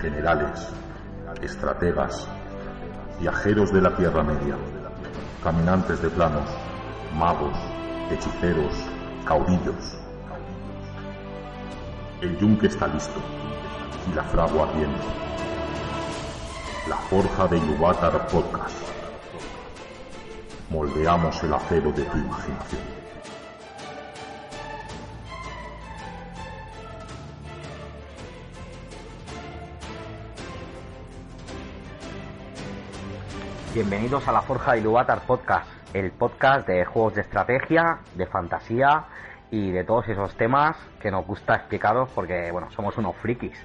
generales, estrategas, viajeros de la Tierra Media, caminantes de planos, magos, hechiceros, caudillos. El yunque está listo y la fragua ardiendo. La forja de Iluvatar Podcast. Moldeamos el acero de tu imaginación. Bienvenidos a la Forja de Iluvatar Podcast, el podcast de juegos de estrategia, de fantasía y de todos esos temas que nos gusta explicaros porque, bueno, somos unos frikis.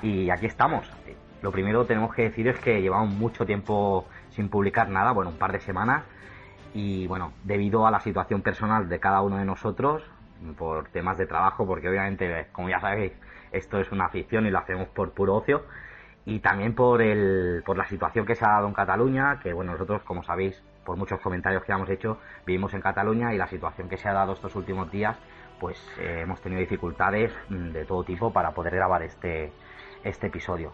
Y aquí estamos. Lo primero que tenemos que decir es que llevamos mucho tiempo sin publicar nada, bueno, un par de semanas. Y bueno, debido a la situación personal de cada uno de nosotros, por temas de trabajo, porque obviamente, como ya sabéis, esto es una afición y lo hacemos por puro ocio y también por, el, por la situación que se ha dado en Cataluña, que bueno, nosotros, como sabéis, por muchos comentarios que hemos hecho, vivimos en Cataluña y la situación que se ha dado estos últimos días, pues eh, hemos tenido dificultades mm, de todo tipo para poder grabar este, este episodio.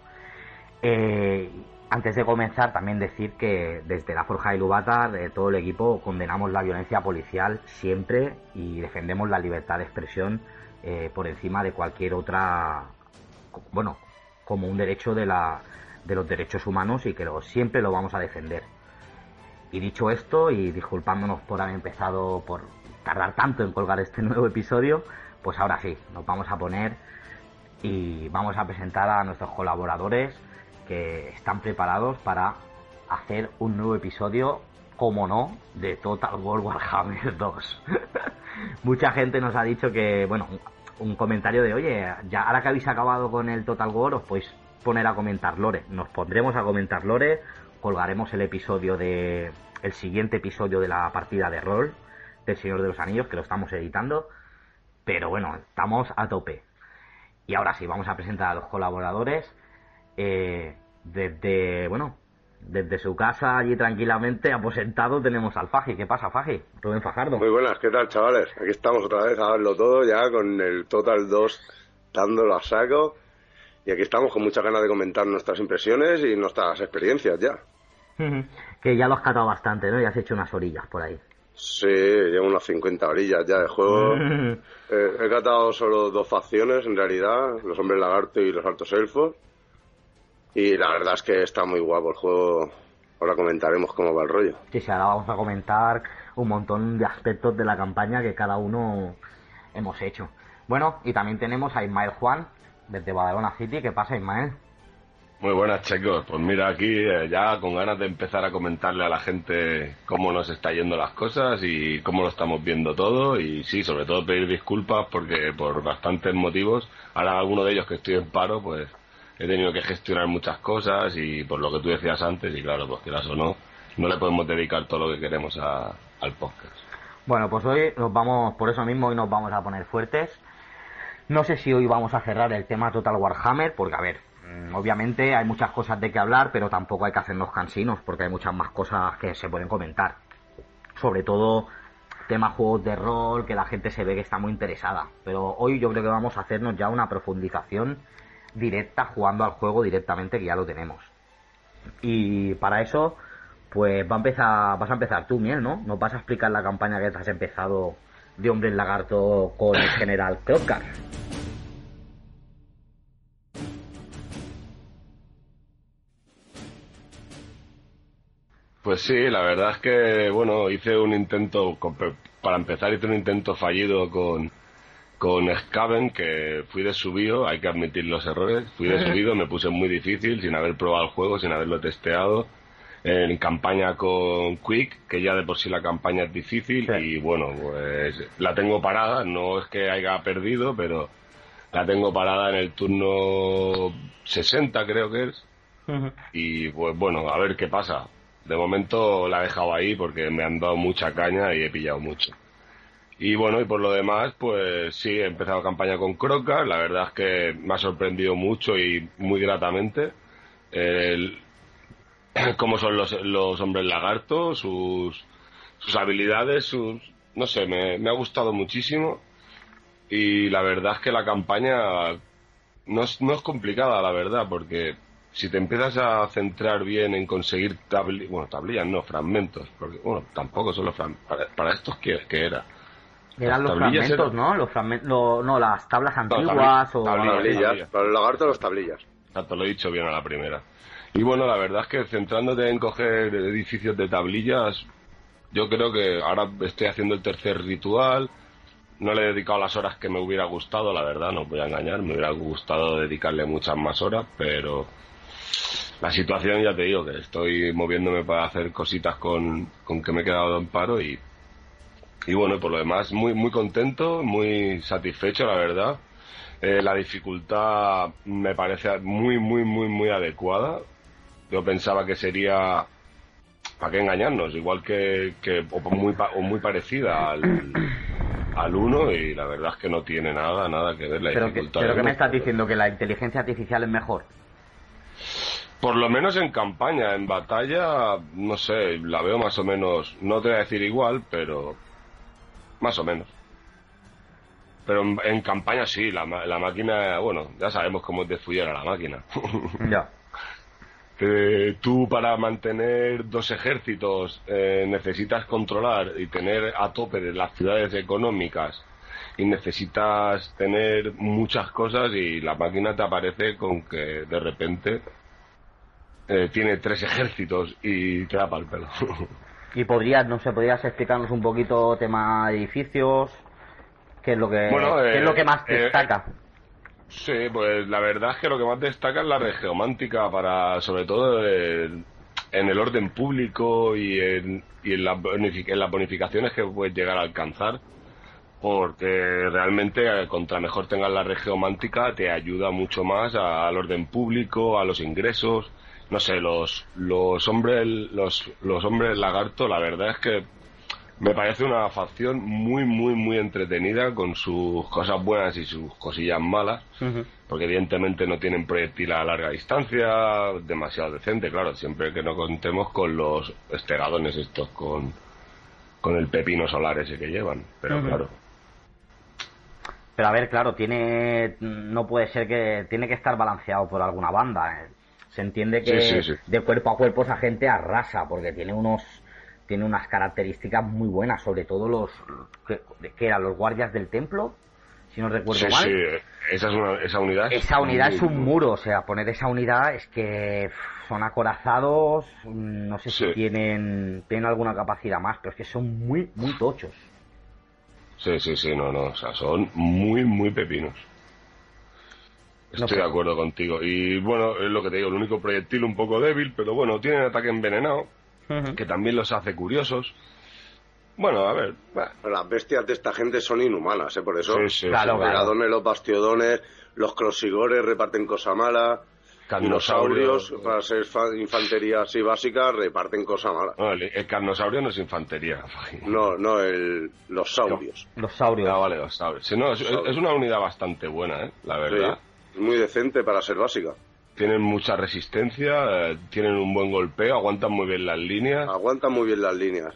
Eh, antes de comenzar, también decir que desde la Forja de Lubatar, de todo el equipo, condenamos la violencia policial siempre y defendemos la libertad de expresión eh, por encima de cualquier otra, bueno, como un derecho de, la, de los derechos humanos y que lo, siempre lo vamos a defender. Y dicho esto, y disculpándonos por haber empezado, por tardar tanto en colgar este nuevo episodio, pues ahora sí, nos vamos a poner y vamos a presentar a nuestros colaboradores que están preparados para hacer un nuevo episodio, como no, de Total War Warhammer 2. Mucha gente nos ha dicho que, bueno, un comentario de, oye, ya ahora que habéis acabado con el Total War, os podéis poner a comentar lore. Nos pondremos a comentar lore, colgaremos el episodio de. el siguiente episodio de la partida de rol del Señor de los Anillos, que lo estamos editando. Pero bueno, estamos a tope. Y ahora sí, vamos a presentar a los colaboradores. Eh, desde, bueno, desde su casa allí tranquilamente aposentado tenemos al Faji. ¿Qué pasa, Faji? Rubén Fajardo. Muy buenas, ¿qué tal, chavales? Aquí estamos otra vez a verlo todo ya con el Total 2 dándolo a saco. Y aquí estamos con muchas ganas de comentar nuestras impresiones y nuestras experiencias ya. que ya lo has catado bastante, ¿no? Ya has hecho unas orillas por ahí. Sí, llevo unas 50 orillas ya de juego. Eh, he catado solo dos facciones, en realidad, los hombres lagarto y los altos elfos. Y la verdad es que está muy guapo el juego. Ahora comentaremos cómo va el rollo. Sí, sí, ahora vamos a comentar un montón de aspectos de la campaña que cada uno hemos hecho. Bueno, y también tenemos a Ismael Juan, desde Badalona City. ¿Qué pasa, Ismael? Muy buenas, chicos. Pues mira, aquí eh, ya con ganas de empezar a comentarle a la gente cómo nos está yendo las cosas y cómo lo estamos viendo todo. Y sí, sobre todo pedir disculpas porque por bastantes motivos, ahora alguno de ellos que estoy en paro, pues he tenido que gestionar muchas cosas y por lo que tú decías antes, y claro, pues quieras o no, no le podemos dedicar todo lo que queremos al podcast. Bueno, pues hoy nos vamos, por eso mismo hoy nos vamos a poner fuertes. No sé si hoy vamos a cerrar el tema Total Warhammer, porque a ver, mm, obviamente hay muchas cosas de que hablar, pero tampoco hay que hacernos cansinos, porque hay muchas más cosas que se pueden comentar. Sobre todo tema juegos de rol, que la gente se ve que está muy interesada. Pero hoy yo creo que vamos a hacernos ya una profundización directa jugando al juego directamente que ya lo tenemos. Y para eso, pues va a empezar, vas a empezar tú, Miel, ¿no? Nos vas a explicar la campaña que has empezado de Hombre en Lagarto con el general Crockar. Pues sí, la verdad es que, bueno, hice un intento, para empezar hice un intento fallido con, con Scaven, que fui de subido, hay que admitir los errores, fui de subido, me puse muy difícil sin haber probado el juego, sin haberlo testeado. En campaña con Quick, que ya de por sí la campaña es difícil y bueno, pues la tengo parada, no es que haya perdido, pero la tengo parada en el turno 60 creo que es. Y pues bueno, a ver qué pasa. De momento la he dejado ahí porque me han dado mucha caña y he pillado mucho. Y bueno, y por lo demás, pues sí, he empezado campaña con Croca. La verdad es que me ha sorprendido mucho y muy gratamente. El, cómo son los, los hombres lagartos, sus, sus habilidades, sus. No sé, me, me ha gustado muchísimo. Y la verdad es que la campaña no es, no es complicada, la verdad, porque si te empiezas a centrar bien en conseguir tablillas, bueno, tablillas no, fragmentos, porque, bueno, tampoco son los fragmentos. Para, para estos, ¿qué, qué era? Eran los fragmentos, eran- ¿no? Los fragmentos, no, las tablas tabli- antiguas o... tablillas. Tablillas. Para el lagarto, las tablillas. Exacto, lo he dicho bien a la primera. Y bueno, la verdad es que centrándote en coger edificios de tablillas, yo creo que ahora estoy haciendo el tercer ritual. No le he dedicado las horas que me hubiera gustado, la verdad, no os voy a engañar. Me hubiera gustado dedicarle muchas más horas, pero la situación ya te digo que estoy moviéndome para hacer cositas con, con que me he quedado en paro y, y bueno, por lo demás, muy, muy contento, muy satisfecho, la verdad. Eh, la dificultad me parece muy, muy, muy, muy adecuada. Yo pensaba que sería, ¿para qué engañarnos? Igual que, que o, muy, o muy parecida al, al 1 y la verdad es que no tiene nada, nada que ver la Pero que, dificultad. pero que me estás diciendo que la inteligencia artificial es mejor. Por lo menos en campaña, en batalla, no sé, la veo más o menos, no te voy a decir igual, pero más o menos. Pero en, en campaña sí, la, la máquina, bueno, ya sabemos cómo es de fullera la máquina. Ya. Que tú para mantener dos ejércitos eh, necesitas controlar y tener a tope de las ciudades económicas y necesitas tener muchas cosas y la máquina te aparece con que de repente eh, tiene tres ejércitos y te da pa'l pelo. Y podrías, no sé, podrías explicarnos un poquito tema edificios, qué es lo que, Bueno, qué es eh, lo que más eh, destaca. Sí, pues la verdad es que lo que más destaca es la regeomántica para, sobre todo eh, en el orden público y en, y en, en las bonificaciones que puedes llegar a alcanzar, porque realmente eh, contra mejor tengas la regeomántica te ayuda mucho más al orden público, a los ingresos, no sé, los los hombres los los hombres lagarto, la verdad es que me parece una facción muy, muy, muy entretenida con sus cosas buenas y sus cosillas malas, porque evidentemente no tienen proyectil a larga distancia, demasiado decente, claro, siempre que no contemos con los estegadones estos, con, con el pepino solar ese que llevan, pero claro. Pero a ver, claro, tiene, no puede ser que, tiene que estar balanceado por alguna banda. eh. Se entiende que Sí, sí, sí. de cuerpo a cuerpo esa gente arrasa, porque tiene unos, tiene unas características muy buenas, sobre todo los, que, que eran los guardias del templo, si no recuerdo mal. sí, esa, es una, esa unidad. es Esa unidad muy, es un muro, o sea, poner esa unidad es que son acorazados, no sé si tienen, tienen alguna capacidad más, pero es que son muy, muy tochos. Sí, sí, sí, no, no, o sea, son muy, muy pepinos. No Estoy sé. de acuerdo contigo. Y bueno, es lo que te digo, el único proyectil un poco débil, pero bueno, tienen ataque envenenado, que también los hace curiosos. Bueno, a ver, bah, Las bestias de esta gente son inhumanas, ¿eh? Por eso. sí, sí, Claro, Los claro. megadones, los bastiodones, los crosigores reparten cosa mala. Carnosaurios. Dinosaurios, para ser fa- infantería así básica, reparten cosa mala. No, el, el carnosaurio no es infantería. No, no, el, los saurios. Los saurios. Ah, vale, los saurios. Sí, no, es, es una unidad bastante buena, ¿eh? la verdad. Muy decente para ser básica. Tienen mucha resistencia, eh, tienen un buen golpeo, aguantan muy bien las líneas. Aguantan muy bien las líneas.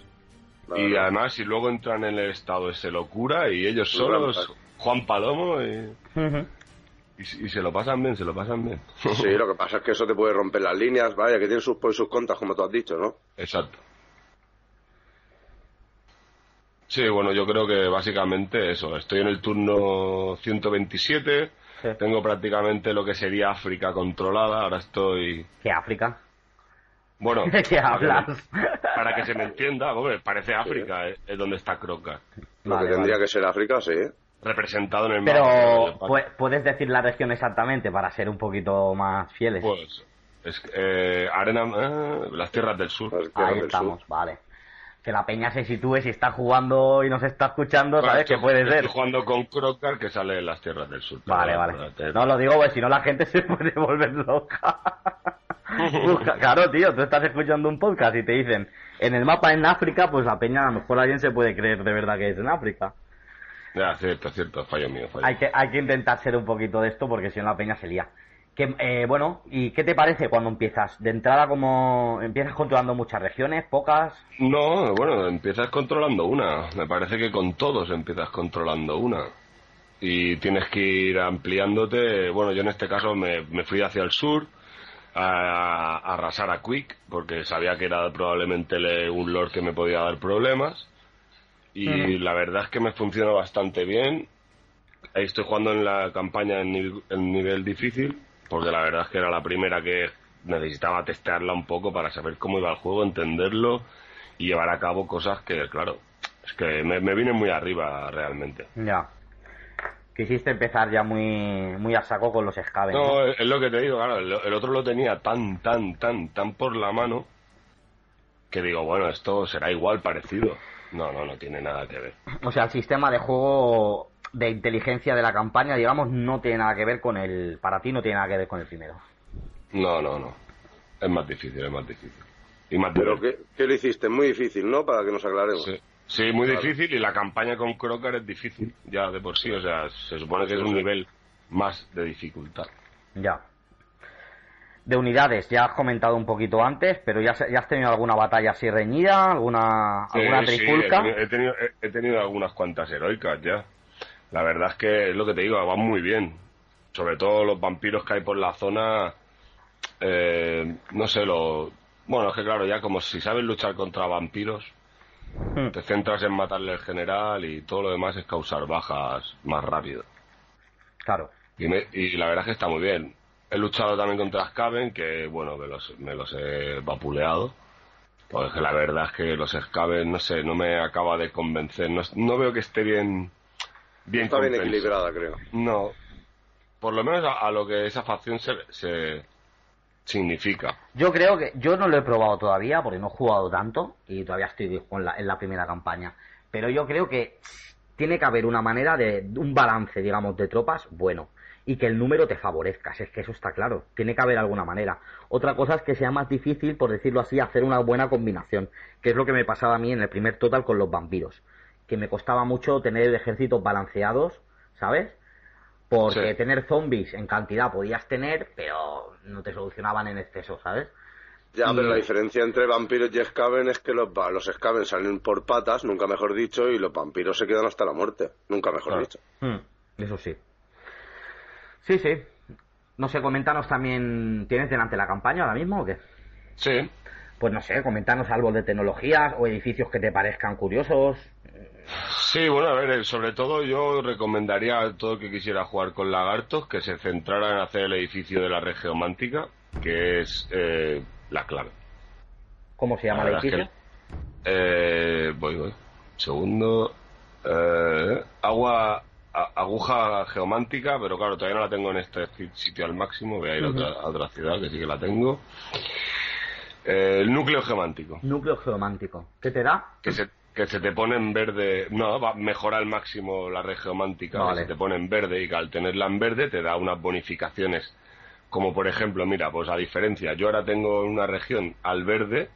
la Y verdad. además, si luego entran en el estado ese locura y ellos Muy solos. Juan Palomo, y, Ujú. y, y se lo pasan bien, se lo pasan bien. Sí, lo que pasa es que eso te puede romper las líneas, vaya, que tienen sus pros y sus contras, como tú has dicho, ¿no? Exacto. Sí, bueno, yo creo que básicamente eso. Estoy en el turno 127. Sí. Tengo prácticamente lo que sería África controlada. Ahora estoy. ¿Qué África? Bueno, ¿De qué para que me- hablas? Para que se me entienda, hombre, parece África, eh, es donde está Croca. Lo Vale, que tendría vale. que ser África, sí. Representado en el Pero, mapa. pu- ¿puedes decir la región exactamente para ser un poquito más fieles? Pues, es, que, eh, arena, eh, las tierras del sur. Las tierras Ahí del estamos, sur. vale. Que la peña se sitúe si está jugando y nos está escuchando, Bueno, ¿sabes? Que puede ser. Estoy jugando con Crocar que sale en las tierras del sur. Vale, vale. No lo digo, pues si no la gente se puede volver loca. Busca- claro, tío, tú estás escuchando un podcast y te dicen, en el mapa en África, pues la peña a lo mejor alguien se puede creer de verdad que es en África. Ya, cierto, cierto, fallo mío, fallo. Hay que, hay que intentar ser un poquito de esto porque si no la peña se lía. Que, eh, bueno, ¿y qué te parece cuando empiezas? De entrada, como empiezas controlando muchas regiones, pocas. No, bueno, empiezas controlando una. Me parece que con todos empiezas controlando una. y tienes que ir ampliándote. Bueno, yo en este caso me, me fui hacia el sur a, a arrasar a Quick porque sabía que era probablemente le- un lord que me podía dar problemas y la verdad es que me funciona bastante bien. Ahí estoy jugando en la campaña en nivel, en nivel difícil porque la verdad es que era la primera que necesitaba testearla un poco para saber cómo iba el juego, entenderlo y llevar a cabo cosas que, claro, es que me, me vine muy arriba realmente. Ya. Quisiste empezar ya muy, muy a saco con los Skaven. No, ¿no? es es lo que te digo, claro, el, el otro lo tenía tan, tan, tan, tan por la mano que digo, bueno, esto será igual, parecido. No, no, no tiene nada que ver. O sea, el sistema de juego de inteligencia de la campaña, digamos, no tiene nada que ver con el... Para ti no tiene nada que ver con el primero. No, no, no. Es más difícil, es más difícil. Y más Pero. ¿qué, qué le hiciste? Muy difícil, ¿no? Para que nos aclaremos. Sí, Sí, muy Claro. difícil y la campaña con Crocker es difícil ya de por sí. O sea, se supone que es un nivel más de dificultad. Ya. De unidades, ya has comentado un poquito antes, pero ya, se- ya has tenido alguna batalla así reñida, alguna, Sí, alguna sí, he trifulca. tenido- he, tenido, he- he tenido algunas cuantas heroicas ya. La verdad es que es lo que te digo, van muy bien. Sobre todo los vampiros que hay por la zona. eh, no sé, lo. Bueno, es que claro, ya como si sabes luchar contra vampiros, Hmm, te centras en matarle al general y todo lo demás es causar bajas más rápido. Claro. Y, me- y la verdad es que está muy bien. He luchado también contra Skaven, que bueno, me los, me los he vapuleado. Porque la verdad es que los Skaven, no sé, no me acaba de convencer. No, no veo que esté bien. Bien Está bien equilibrada, creo. No. Por lo menos a, a lo que esa facción se, se significa. Yo creo que yo no lo he probado todavía porque no he jugado tanto y todavía estoy con la- en la primera campaña. Pero yo creo que tiene que haber una manera de un balance, digamos, de tropas bueno y que el número te favorezca. Si Es que eso está claro. Tiene que haber alguna manera. Otra cosa es que sea más difícil, por decirlo así, hacer una buena combinación, que es lo que me pasaba a mí en el primer total con los vampiros, que me costaba mucho tener ejércitos balanceados, ¿sabes? Porque Sí. tener zombies en cantidad podías tener, pero no te solucionaban en exceso, ¿sabes? Ya, Y- pero la diferencia entre vampiros y Skaven es que los, los Skaven salen por patas, nunca mejor dicho, y los vampiros se quedan hasta la muerte, nunca mejor Claro. dicho. Hmm, eso sí. Sí, sí. No sé, coméntanos también. ¿Tienes delante la campaña ahora mismo o qué? Sí. Pues no sé, coméntanos algo de tecnologías o edificios que te parezcan curiosos. Sí, bueno, a ver, eh, sobre todo yo recomendaría a todo el que quisiera jugar con lagartos que se centrara en hacer el edificio de la red geomántica, que es eh, la clave. ¿Cómo se llama La el edificio? que- eh, voy, voy. Segundo. Eh, agua. a- aguja geomántica, pero claro, todavía no la tengo en este sitio al máximo. Voy a ir a, otra, a otra ciudad que sí que la tengo. Eh, el núcleo geomántico. Núcleo geomántico. ¿Qué te da? Que se, que se te pone en verde. No, va a mejorar al máximo la red geomántica. que se te pone en verde y que al tenerla en verde te da unas bonificaciones. Como por ejemplo, mira, pues a diferencia, yo ahora tengo una región al verde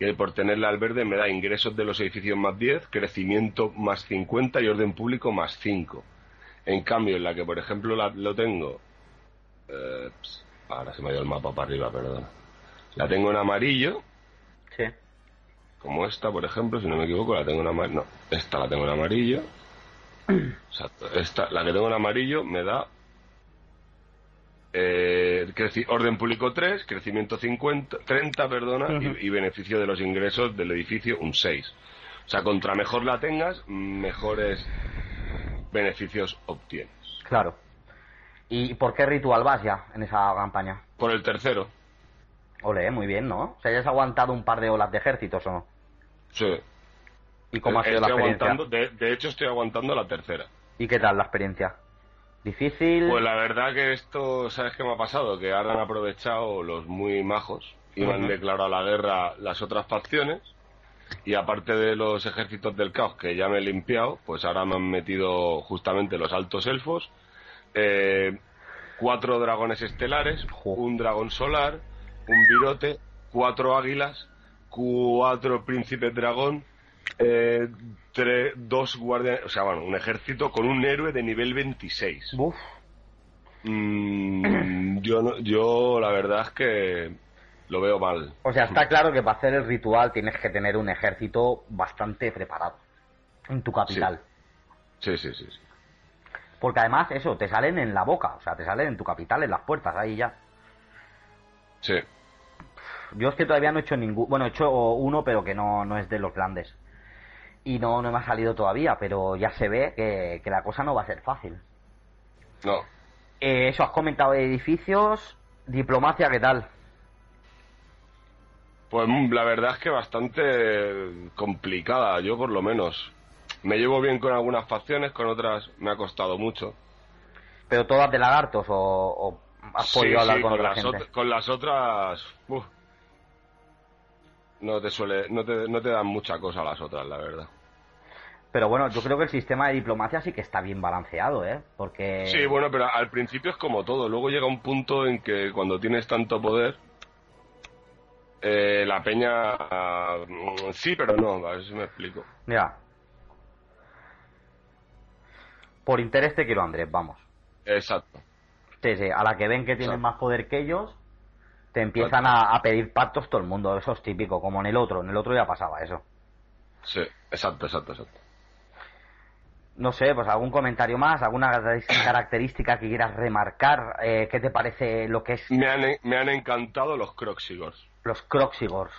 y por tenerla al verde me da ingresos de los edificios más 10, crecimiento más 50 y orden público más 5. En cambio, en la que por ejemplo la- lo tengo. eh, ahora se me ha ido el mapa para arriba, perdón. La tengo en amarillo, Sí. Como esta, por ejemplo, si no me equivoco, la tengo en amarillo. No, esta la tengo en amarillo. Exacto. Esta, la que tengo en amarillo me da eh, creci- orden público 3, crecimiento 50, 30, perdona, y, y beneficio de los ingresos del edificio un 6. O sea, contra mejor la tengas, mejores beneficios obtienes. Claro. ¿Y por qué ritual vas ya en esa campaña? Por el tercero, Ole, muy bien, ¿no? O sea, ya has aguantado un par de olas de ejércitos, ¿o no? Sí. ¿Y cómo ha sido la Estoy experiencia? aguantando, de, de hecho estoy aguantando la tercera. ¿Y qué tal la experiencia? ¿Difícil? Pues la verdad que esto, ¿sabes qué me ha pasado? Que ahora han aprovechado los muy majos y han declarado la guerra las otras facciones. Y aparte de los ejércitos del caos que ya me he limpiado, pues ahora me han metido justamente los altos elfos, eh, cuatro dragones estelares, un dragón solar, un virote, cuatro águilas, cuatro príncipes dragón, eh, tre- dos guardianes, o sea, bueno, un ejército con un héroe de nivel 26. Uf, Mm, yo, no- yo la verdad es que lo veo mal. O sea, está claro que para hacer el ritual tienes que tener un ejército bastante preparado en tu capital. Sí, sí, sí. sí. Porque además, eso, te salen en la boca, o sea, te salen en tu capital, en las puertas, ahí ya. Sí. Yo es que todavía no he hecho ningún. Bueno, he hecho uno, pero que no, no es de los grandes. Y no, no me ha salido todavía, pero ya se ve que, que la cosa no va a ser fácil. No. Eh, eso, has comentado de edificios. Diplomacia, ¿qué tal? Pues mm, la verdad es que bastante complicada, yo por lo menos. Me llevo bien con algunas facciones, con otras me ha costado mucho. ¿Pero todas de lagartos o, o has Sí, podido hablar sí, con, con, otra las gente? con las otras... uf, no te suele, no te, no te dan mucha cosa las otras, la verdad. Pero bueno, yo creo que el sistema de diplomacia sí que está bien balanceado, ¿eh? Porque... Sí, bueno, pero al principio es como todo. Luego llega un punto en que cuando tienes tanto poder, eh, la peña... mm, sí, pero no, a ver si me explico. Mira. Por interés te quiero, Andrés, vamos. Exacto. Sí, sí, a la que ven que tienen Exacto. más poder que ellos, te empiezan a, a pedir pactos todo el mundo. Eso es típico, como en el otro. En el otro ya pasaba eso. Sí, exacto, exacto, exacto. No sé, pues algún comentario más, alguna característica que quieras remarcar. Eh, ¿Qué te parece lo que es Me han, me han encantado los Croxigors. los Croxigors?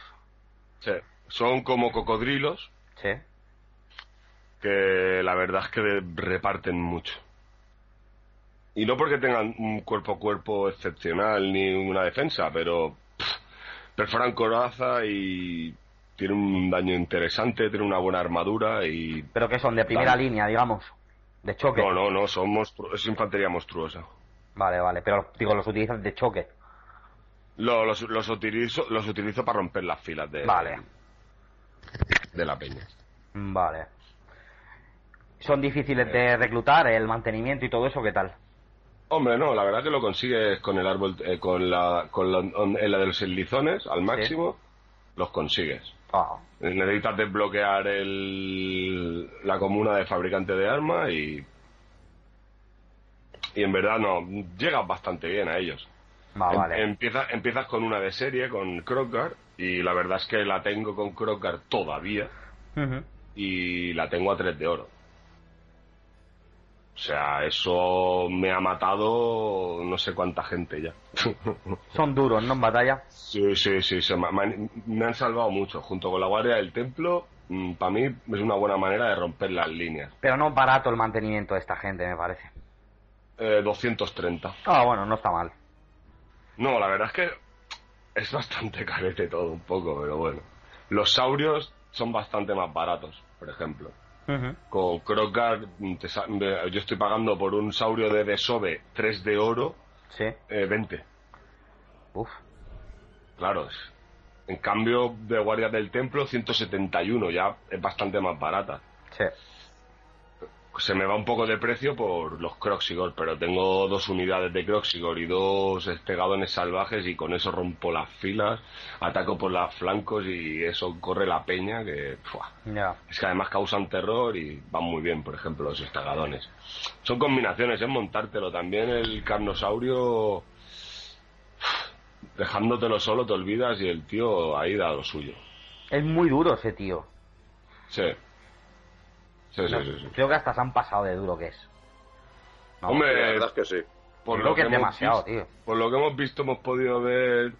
Sí, son como cocodrilos Sí. que la verdad es que reparten mucho. Y no porque tengan un cuerpo a cuerpo excepcional ni una defensa, pero pff, perforan coraza y tienen un daño interesante, tienen una buena armadura y... Pero que son de primera línea, digamos. De choque. No, no, no, son monstru- es infantería monstruosa. Vale, vale. Pero digo, los utilizan de choque. Lo- los, los utilizo, los utilizo para romper las filas de, Vale. de la peña. Vale. Son difíciles de reclutar, el mantenimiento y todo eso, ¿qué tal? Hombre, no, la verdad que lo consigues con el árbol, eh, con la, con la, on- en la de los lizones al máximo, los consigues. Ah, Necesitas desbloquear el, la comuna de fabricante de armas y. Y en verdad no, llegas bastante bien a ellos. va, Em- vale. empieza- empiezas con una de serie, con Crocar, y la verdad es que la tengo con Crocar todavía, y la tengo a 3 de oro. O sea, eso me ha matado no sé cuánta gente ya. Son duros, ¿no? En batalla. Sí, sí, sí, se me, han, me han salvado mucho. Junto con la Guardia del Templo, para mí es una buena manera de romper las líneas. Pero no es barato el mantenimiento de esta gente, me parece. Eh, 230. Ah, bueno, no está mal. No, la verdad es que es bastante carete todo un poco, pero bueno. Los saurios son bastante más baratos, por ejemplo. Con Crocar, yo estoy pagando por un saurio de Desove 3 de oro, Sí. eh, 20. Uf. Claro, en cambio de Guardia del Templo 171, ya es bastante más barata. Sí. Se me va un poco de precio por los Croxigor, pero tengo dos unidades de Croxigor y dos estegadones salvajes y con eso rompo las filas, ataco por los flancos y eso corre la peña que... Ya. Es que además causan terror y van muy bien, por ejemplo, los estegadones. Son combinaciones, es montártelo. También el carnosaurio, dejándotelo solo te olvidas y el tío ahí da lo suyo. Es muy duro ese tío. Sí. Sí, sí, No, sí. sí. Creo que hasta se han pasado de duro que es. No, La Hombre, verdad es que sí. por creo lo que que, es demasiado, visto, tío. por lo que hemos visto, hemos podido ver.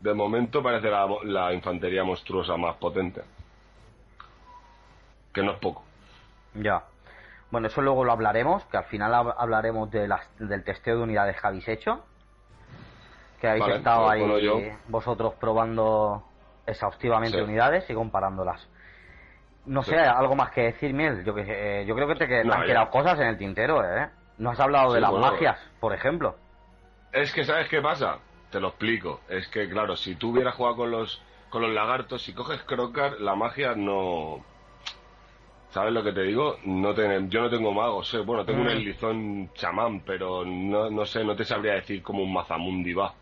De momento parece la, la infantería monstruosa más potente. Que no es poco. Ya. Bueno, eso luego lo hablaremos, que al final hab- hablaremos de las, del testeo de unidades que habéis hecho. Que habéis Vale, estado pues, ahí yo- vosotros probando exhaustivamente Sí. unidades y comparándolas. No sé, algo más que decir, Miel. Yo, eh, yo creo que te, que- te No, han ya. quedado cosas en el tintero, ¿eh? No has hablado de las bueno. magias, por ejemplo. Es que, ¿sabes qué pasa? Te lo explico. Es que, claro, si tú hubieras jugado con los, con los lagartos, si coges Crocar, la magia no. ¿Sabes lo que te digo? No ten- yo no tengo magos, sé. Bueno, tengo un Mm. Elizón chamán, pero no, no sé, no te sabría decir cómo un Mazamundi va.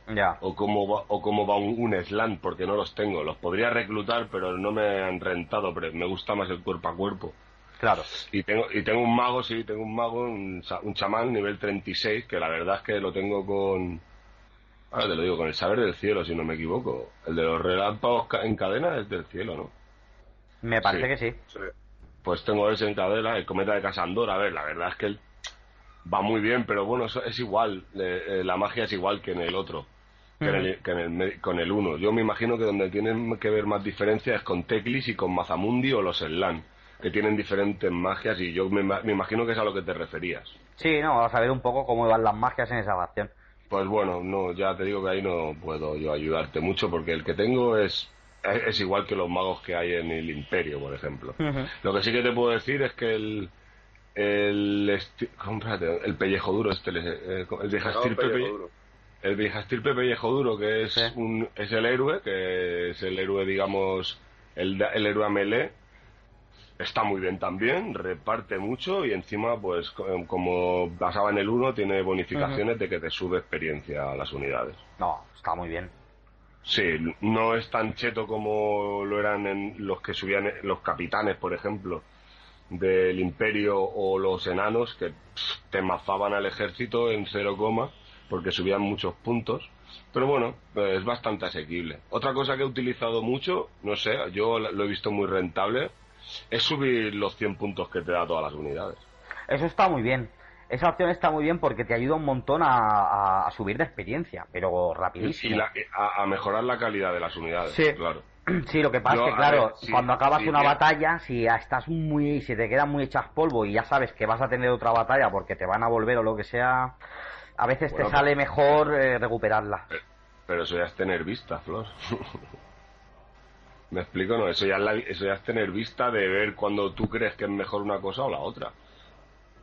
O cómo va, o cómo va un, un Slan, porque no los tengo. Los podría reclutar, pero no me han rentado. Pero me gusta más el cuerpo a cuerpo. Claro. Y tengo, y tengo un mago, sí, tengo un mago, un, un chamán nivel 36, que la verdad es que lo tengo con... Ahora te lo digo, con el saber del cielo, si no me equivoco. El de los relámpagos en cadena es del cielo, ¿no? Me parece Sí. que sí. Sí. Pues tengo ese en cadena, el cometa de Casandor. A ver, la verdad es que el, va muy bien, pero bueno, eso es igual, eh, la magia es igual que en el otro, que, en el, que en el, con el uno. Yo me imagino que donde tienen que ver más diferencia es con Teclis y con Mazamundi o los Slan, que tienen diferentes magias y yo me, me, imagino que es a lo que te referías. Sí, no, vamos a ver un poco cómo van las magias en esa facción. Pues bueno, no, ya te digo que ahí no puedo yo ayudarte mucho porque el que tengo es es igual que los magos que hay en el Imperio, por ejemplo. Lo que sí que te puedo decir es que el el el pellejo duro este el, el viejastirpe pellejo el viejastirpe pellejo duro que es un es el héroe que es el héroe digamos el, el héroe melee. Está muy bien también reparte mucho y encima pues como basaba en el 1 tiene bonificaciones de que te sube experiencia a las unidades. No está muy bien Sí, no es tan cheto como lo eran en los que subían los capitanes, por ejemplo, del imperio o los enanos que te mazaban al ejército en cero coma porque subían muchos puntos. Pero bueno, es bastante asequible. Otra cosa que he utilizado mucho, no sé, yo lo he visto muy rentable, es subir los 100 puntos que te da todas las unidades. Eso está muy bien. Esa opción está muy bien porque te ayuda un montón a, subir de experiencia, pero rapidísimo. Y a, mejorar la calidad de las unidades, sí. claro. Sí, lo que pasa es que, claro, cuando acabas una batalla, si estás muy. si te quedan muy hechas polvo y ya sabes que vas a tener otra batalla porque te van a volver o lo que sea, a veces te sale mejor eh, recuperarla. Pero, eso ya es tener vista, Flor. ¿Me explico? No, eso ya, es eso ya es tener vista de ver cuando tú crees que es mejor una cosa o la otra.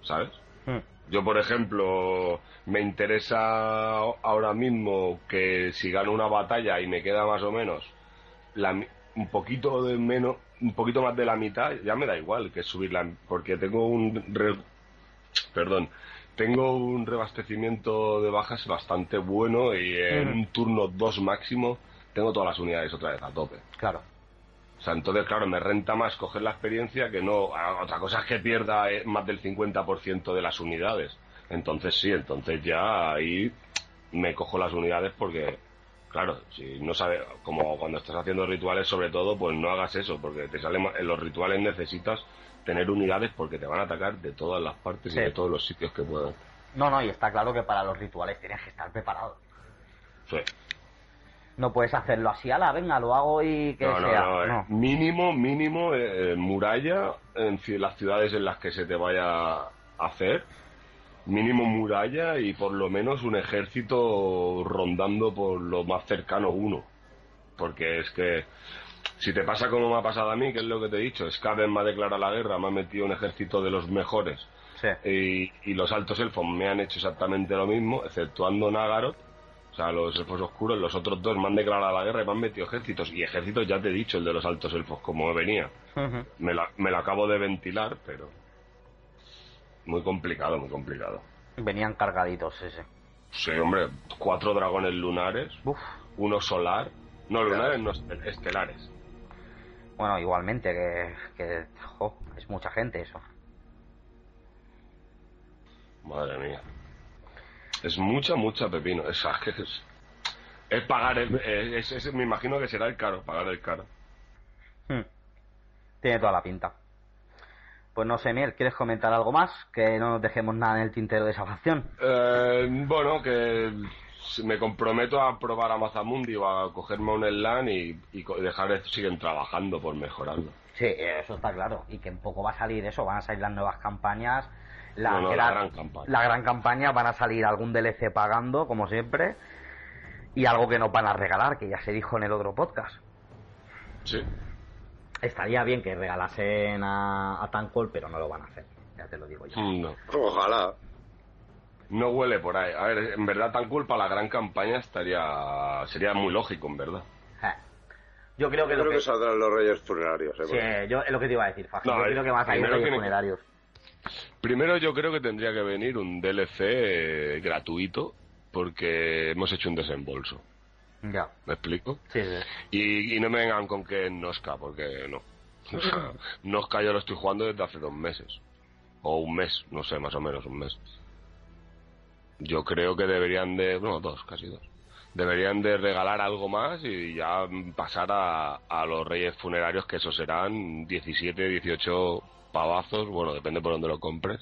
¿Sabes? Hmm. Yo, por ejemplo, me interesa ahora mismo que si gano una batalla y me queda más o menos un poquito de menos, un poquito más de la mitad, ya me da igual que subirla, porque tengo un perdón, tengo un rebastecimiento de bajas bastante bueno y en un turno 2 máximo tengo todas las unidades otra vez a tope. Claro. O sea, entonces, claro, me renta más coger la experiencia que no. Otra cosa es que pierda eh, más del 50% de las unidades. Entonces, sí, entonces ya ahí me cojo las unidades porque Claro, si no sabes, como cuando estás haciendo rituales sobre todo, pues no hagas eso, porque te sale en los rituales necesitas tener unidades porque te van a atacar de todas las partes y de todos los sitios que puedan. No, no, y está claro que para los rituales tienes que estar preparado. Sí. No puedes hacerlo así, ala, venga, lo hago y que sea. No, no, mínimo, mínimo, eh, muralla en las ciudades en las que se te vaya a hacer mínimo muralla y por lo menos un ejército rondando por lo más cercano uno. Porque es que si te pasa como me ha pasado a mí, que es lo que te he dicho, Skaven me ha declarado la guerra, me ha metido un ejército de los mejores y, y, los altos elfos me han hecho exactamente lo mismo, exceptuando Nagaroth, o sea, los elfos oscuros, los otros dos me han declarado la guerra y me han metido ejércitos. Y ejércitos ya te he dicho, el de los altos elfos, como venía. me, la, me lo acabo de ventilar, pero muy complicado, muy complicado. Venían cargaditos ese. Sí, hombre, cuatro dragones lunares, uno solar, no lunares, no estelares. Bueno, igualmente, que, es mucha gente eso. Madre mía. Es mucha, mucha pepino. Es, es, es pagar el. Es, me imagino que será el caro, pagar el caro. Hmm. Tiene toda la pinta. Pues no sé, Miel, ¿quieres comentar algo más? Que no nos dejemos nada en el tintero de esa facción. Eh, bueno, que me comprometo a probar a Mazamundi o a cogerme un Slan y, y dejar que siguen trabajando por mejorarlo. Sí, eso está claro. Y que en poco va a salir eso, van a salir las nuevas campañas. La, gran campaña. La gran campaña van a salir algún DLC pagando, como siempre, y algo que nos van a regalar, que ya se dijo en el otro podcast. Sí estaría bien que regalasen a, a Tancol, pero no lo van a hacer. Ya te lo digo yo. Mm, no. Ojalá. No huele por ahí. A ver, en verdad Tancol para la gran campaña estaría sería muy lógico, en verdad. Yo creo que, yo creo que... saldrán los reyes funerarios. ¿eh? Sí, yo es lo que te iba a decir, Faji. yo creo que van a salir los reyes funerarios. Primero yo creo que tendría que venir un DLC eh, gratuito porque hemos hecho un desembolso. Ya. ¿Me explico? Sí, sí. Y, no me vengan con que Nosca, porque no. O Nosca yo lo estoy jugando desde hace dos meses. O un mes, no sé, más o menos un mes. Yo creo que deberían de. Bueno, dos, casi dos. Deberían de regalar algo más y ya pasar a, a los reyes funerarios, que esos serán 17, 18 pavazos. Bueno, depende por donde lo compres.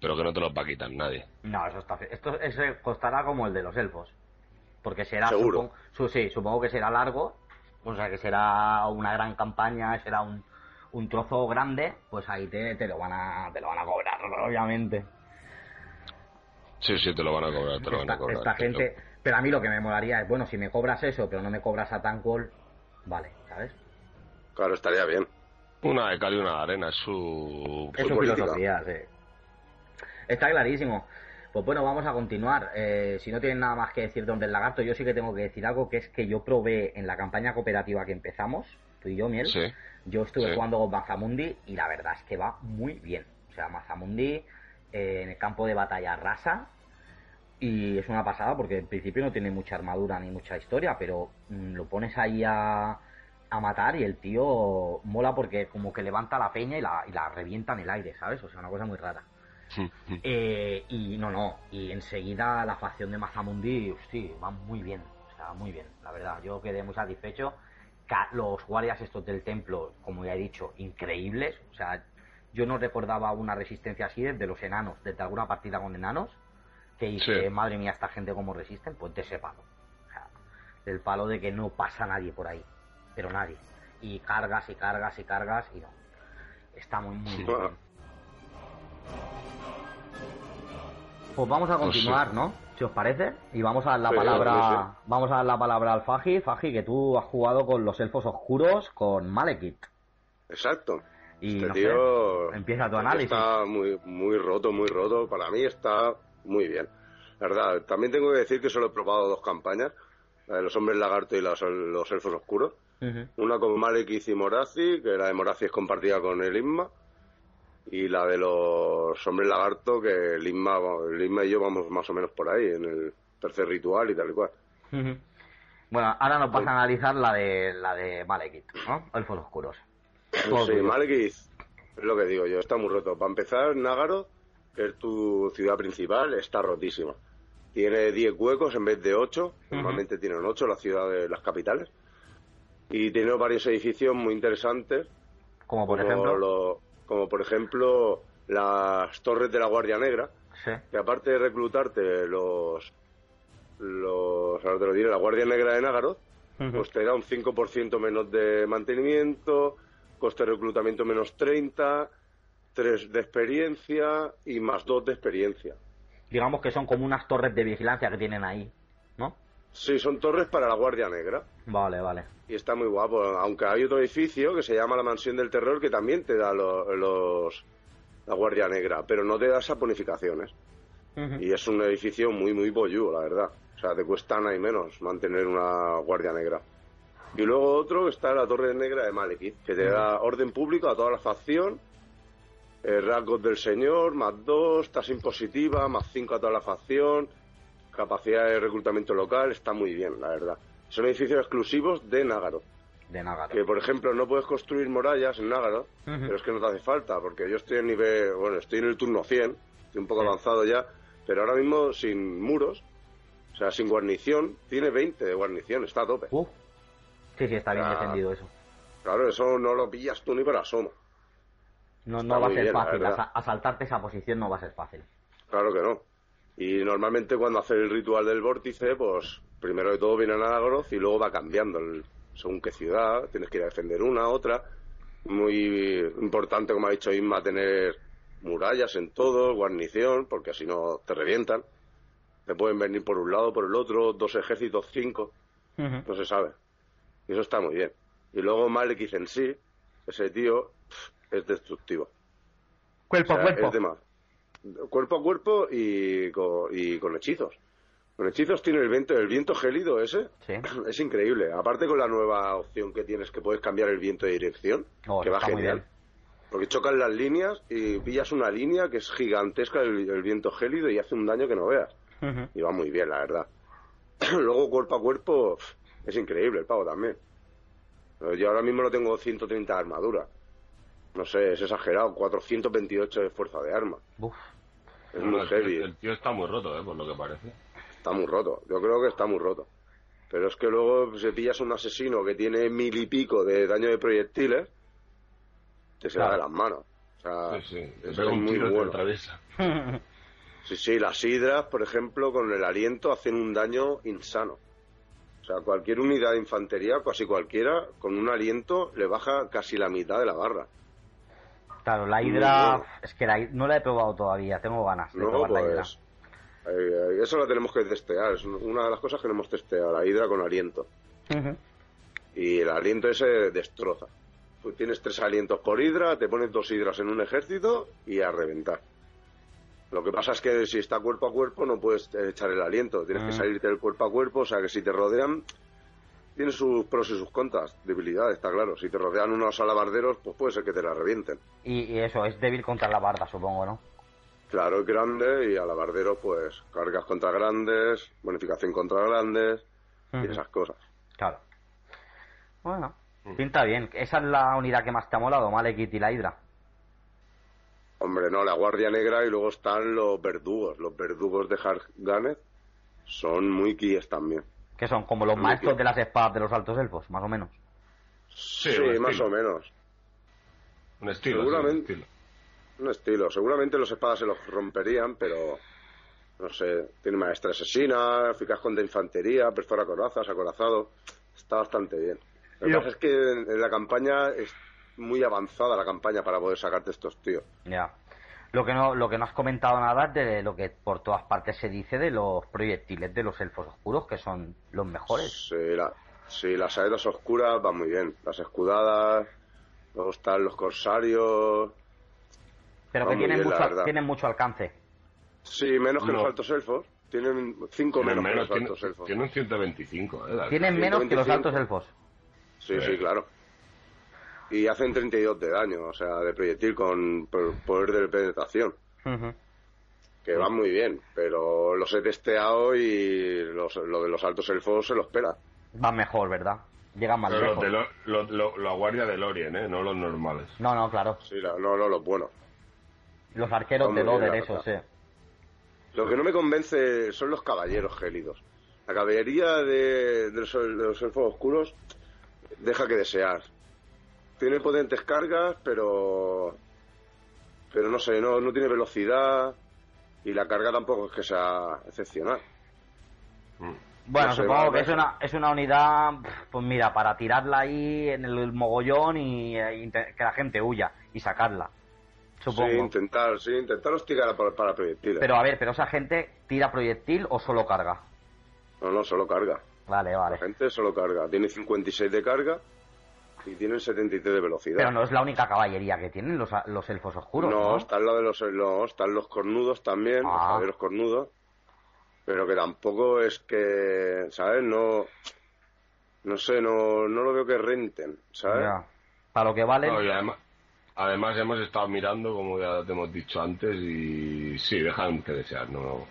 pero que no te los va a quitar nadie. No, eso está. Esto ese costará como el de los elfos. Porque será. Seguro. Supongo, sí, supongo que será largo. O sea, que será una gran campaña, será un, un trozo grande. Pues ahí te, te, lo van a, te lo van a cobrar, obviamente. Sí, sí, te lo van a cobrar, te lo van a cobrar. Esta gente. Pero a mí lo que me molaría es, bueno, si me cobras eso, pero no me cobras a Tankwall, vale, ¿sabes? Claro, estaría bien. Una de cal y una de arena, es su, es su filosofía, sí. Está clarísimo. Pues bueno, vamos a continuar. Eh, si no tienen nada más que decir donde el lagarto, yo sí que tengo que decir algo, que es que yo probé en la campaña cooperativa que empezamos, tú y yo, Miel, Sí. yo estuve Sí. jugando con Mazamundi y la verdad es que va muy bien. O sea, Mazamundi eh, en el campo de batalla rasa y es una pasada porque en principio no tiene mucha armadura ni mucha historia, pero mm, lo pones ahí a, a matar y el tío mola porque como que levanta la peña y la, y la revienta en el aire, ¿sabes? O sea, una cosa muy rara. Eh, y no, no, y enseguida la facción de Mazamundi, sí, va muy bien, o sea, muy bien, la verdad, yo quedé muy satisfecho. Los guardias estos del templo, como ya he dicho, increíbles, o sea, yo no recordaba una resistencia así desde los enanos, desde alguna partida con enanos, que dice, Sí. madre mía, esta gente cómo resisten, pues de ese palo. O sea, del palo de que no pasa nadie por ahí, pero nadie. Y cargas y cargas y cargas y no. Está muy, muy bien. Pues vamos a Pues continuar, ¿no? Si os parece. Y vamos a dar la Sí, palabra. sí, Vamos a dar la palabra al Faji. Faji, que tú has jugado con los elfos oscuros con Malekith. exacto. Y este no sé, tío empieza tu este análisis. Está muy, muy roto, muy roto. Para mí está muy bien. La verdad, también tengo que decir que solo he probado dos campañas. La de los hombres lagarto y los, los elfos oscuros. Una con Malekith y Morazi, que la de Morazi es compartida con el Inma. Y la de los hombres lagarto, que el Inma, el Inma y yo vamos más o menos por ahí, en el tercer ritual y tal y cual. Bueno, ahora nos vas a analizar la de la de Malekith, ¿no? Elfos oscuros. Todo Sí, tuyo. Malekith, es lo que digo yo, está muy roto. Para empezar, Nágaro, que es tu ciudad principal, está rotísima. Tiene 10 huecos en vez de 8, normalmente tienen 8 las ciudades, las capitales. Y tiene varios edificios muy interesantes, Como por como, ejemplo. lo- como por ejemplo las torres de la Guardia Negra, Sí. que aparte de reclutarte los, los ahora te lo diré, la Guardia Negra de Nágaro, Ujú. pues te da un 5% menos de mantenimiento, coste de reclutamiento menos 30, 3 de experiencia y más 2 de experiencia. Digamos que son como unas torres de vigilancia que tienen ahí. Sí, son torres para la Guardia Negra Vale, vale. y está muy guapo, aunque hay otro edificio que se llama la Mansión del Terror que también te da lo- los la Guardia Negra, pero no te da esas bonificaciones. Y es un edificio muy, muy bolludo, la verdad. O sea, te cuesta nada y menos mantener una guardia negra. Y luego otro está la Torre Negra de Malekith, que te da orden público a toda la facción, eh, rasgos del señor, más dos, tasa impositiva, más cinco a toda la facción, capacidad de reclutamiento local, está muy bien, la verdad. Son edificios exclusivos de Nágaro. De Nagaro. Que, por ejemplo, no puedes construir murallas en Nágaro, pero es que no te hace falta, porque yo estoy en nivel, bueno, estoy en el turno 100, estoy un poco Sí. avanzado ya, pero ahora mismo sin muros, o sea, sin guarnición, tiene 20 de guarnición, está a tope. Uf. Sí, sí, está bien defendido eso. Claro, eso no lo pillas tú ni por asomo. No, no va a ser bien, fácil. Asaltarte esa posición no va a ser fácil. Claro que no. Y normalmente cuando hace el ritual del vórtice, pues primero de todo viene a Nagoroth y luego va cambiando el- según qué ciudad, tienes que ir a defender una, otra. Muy importante, como ha dicho Isma, tener murallas en todo, guarnición, porque si no te revientan. Te pueden venir por un lado, por el otro, dos ejércitos, cinco, no se sabe. Y eso está muy bien. Y luego Malekith en sí, ese tío, es destructivo. Cuerpo O sea, cuerpo. es de más. Cuerpo a cuerpo y con, y con hechizos. Con hechizos tiene el viento, el viento gélido ese. Sí. Es increíble. Aparte con la nueva opción que tienes que puedes cambiar el viento de dirección, Oh, que va genial. Porque chocan las líneas y pillas una línea que es gigantesca el, el viento gélido y hace un daño que no veas. Y va muy bien, la verdad. Luego cuerpo a cuerpo es increíble el pavo también. Yo ahora mismo no tengo 130 de armadura. No sé, es exagerado. 428 de fuerza de arma. Uf. Es No, muy el, heavy. el tío está muy roto, ¿eh? Por lo que parece. Está muy roto. Yo creo que está muy roto. Pero es que luego si pillas un asesino que tiene mil y pico de daño de proyectiles, te se va Claro. de las manos. O sea, Sí, sí. Te pega es un muy tiro y te bueno. Sí, sí, las hidras, por ejemplo, con el aliento hacen un daño insano. O sea, cualquier unidad de infantería, casi cualquiera, con un aliento le baja casi la mitad de la barra. Claro, la bueno. Es que la, no la he probado todavía, tengo ganas de No, probar la hidra. pues. eh, eso lo tenemos que testear. Es una de las cosas que no hemos testeado, la hidra con aliento. Y el aliento ese destroza. Tú tienes tres alientos por hidra, te pones dos hidras en un ejército y a reventar. Lo que pasa es que si está cuerpo a cuerpo no puedes echar el aliento, tienes Ah. que salirte del cuerpo a cuerpo, o sea que si te rodean, tiene sus pros y sus contras, debilidades, está claro. Si te rodean unos alabarderos, pues puede ser que te la revienten. Y, y eso, es débil contra la barda, supongo, ¿no? Claro, es grande y alabarderos, pues cargas contra grandes, bonificación contra grandes y esas cosas. Claro. Bueno, pinta bien. ¿Esa es la unidad que más te ha molado, Malekith y la hidra? Hombre, no, la Guardia Negra y luego están los verdugos. Los verdugos de Harganet son muy kies también. Que son como los maestros de las espadas de los altos elfos, más o menos. Sí, un más o menos. Un estilo, sí, Seguramente. un estilo. Un estilo. Seguramente los espadas se los romperían, pero no sé. Tiene maestra asesina, eficaz contra infantería, perfora corazas, acorazado. Está bastante bien. Lo que pasa es que en, en la campaña es muy avanzada la campaña para poder sacarte estos tíos. Ya. Lo que no, lo que no has comentado nada es de lo que por todas partes se dice de los proyectiles de los elfos oscuros, que son los mejores. Sí, la- sí, las saetas oscuras van muy bien. Las escudadas, luego están los corsarios. Pero que tienen bien, mucho, tienen mucho alcance. Sí, menos que No. los altos elfos. Tienen cinco Tienen menos, que menos, los altos tienen, elfos. tienen 125, ¿eh? Tienen menos que los 125. altos elfos. Sí, Sí. sí, claro. Y hacen 32 de daño, o sea, de proyectil con po- poder de penetración. Que van muy bien, pero los he testeado y los, lo de los altos elfos se los pela. Van mejor, ¿verdad? Llegan más Pero los lejos. de lo- lo- lo- la guardia de Lorien, ¿eh? No los normales. No, no, claro. Sí, la- no, no, los buenos. Los arqueros de Loder, eso, sí. Lo que no me convence son los caballeros gélidos. La caballería de, de los, de los elfos oscuros deja que desear. Tiene potentes cargas, pero. Pero no sé, no, no tiene velocidad. Y la carga tampoco es que sea excepcional. Mm. Bueno, No sé, supongo que es una, es una unidad, pues mira, para tirarla ahí en el mogollón y, eh, inte- que la gente huya y sacarla. Supongo. Sí, intentar, sí, intentar hostigar para, para proyectiles. Pero a ver, pero esa gente tira proyectil o solo carga. No, no, solo carga. Vale, La vale. gente solo carga. Tiene 56 de carga y tiene 73 de velocidad. Pero no es la única caballería que tienen los, los elfos oscuros, no, ¿no? están lo de los no, están los cornudos también, los Ah. caballeros cornudos, pero que tampoco es que, ¿sabes? No no sé, no, no lo veo que renten, ¿sabes? Ya. Para lo que vale. No, además, además hemos estado mirando, como ya te hemos dicho antes, y sí, dejan que desear, no,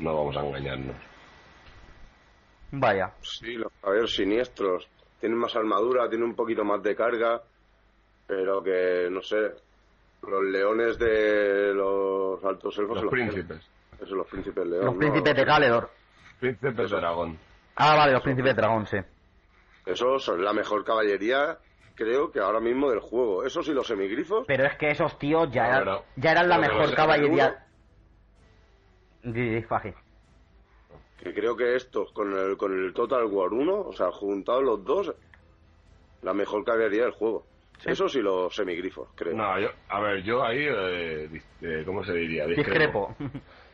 no vamos a engañarnos. Vaya. Sí, los caballeros siniestros tienen más armadura, tienen un poquito más de carga, pero que no sé, los leones de los altos elfos Los pelan. príncipes. Eso, los príncipes león. Los ¿no? príncipes de Caledor. Príncipes de dragón. Ah, vale, los príncipes de dragón, sí. Esos son la mejor caballería, creo que ahora mismo del juego. Esos y los semigrifos. Pero es que esos tíos ya, No, eran, pero- ya eran la pero mejor los caballería. Faji. Que creo que estos con el, con el Total War 1, o sea, juntados los dos, la mejor caballería del juego. Esos y los semigrifos, creo. No, yo, a ver, yo ahí, eh, eh, ¿cómo se diría? Discrepo.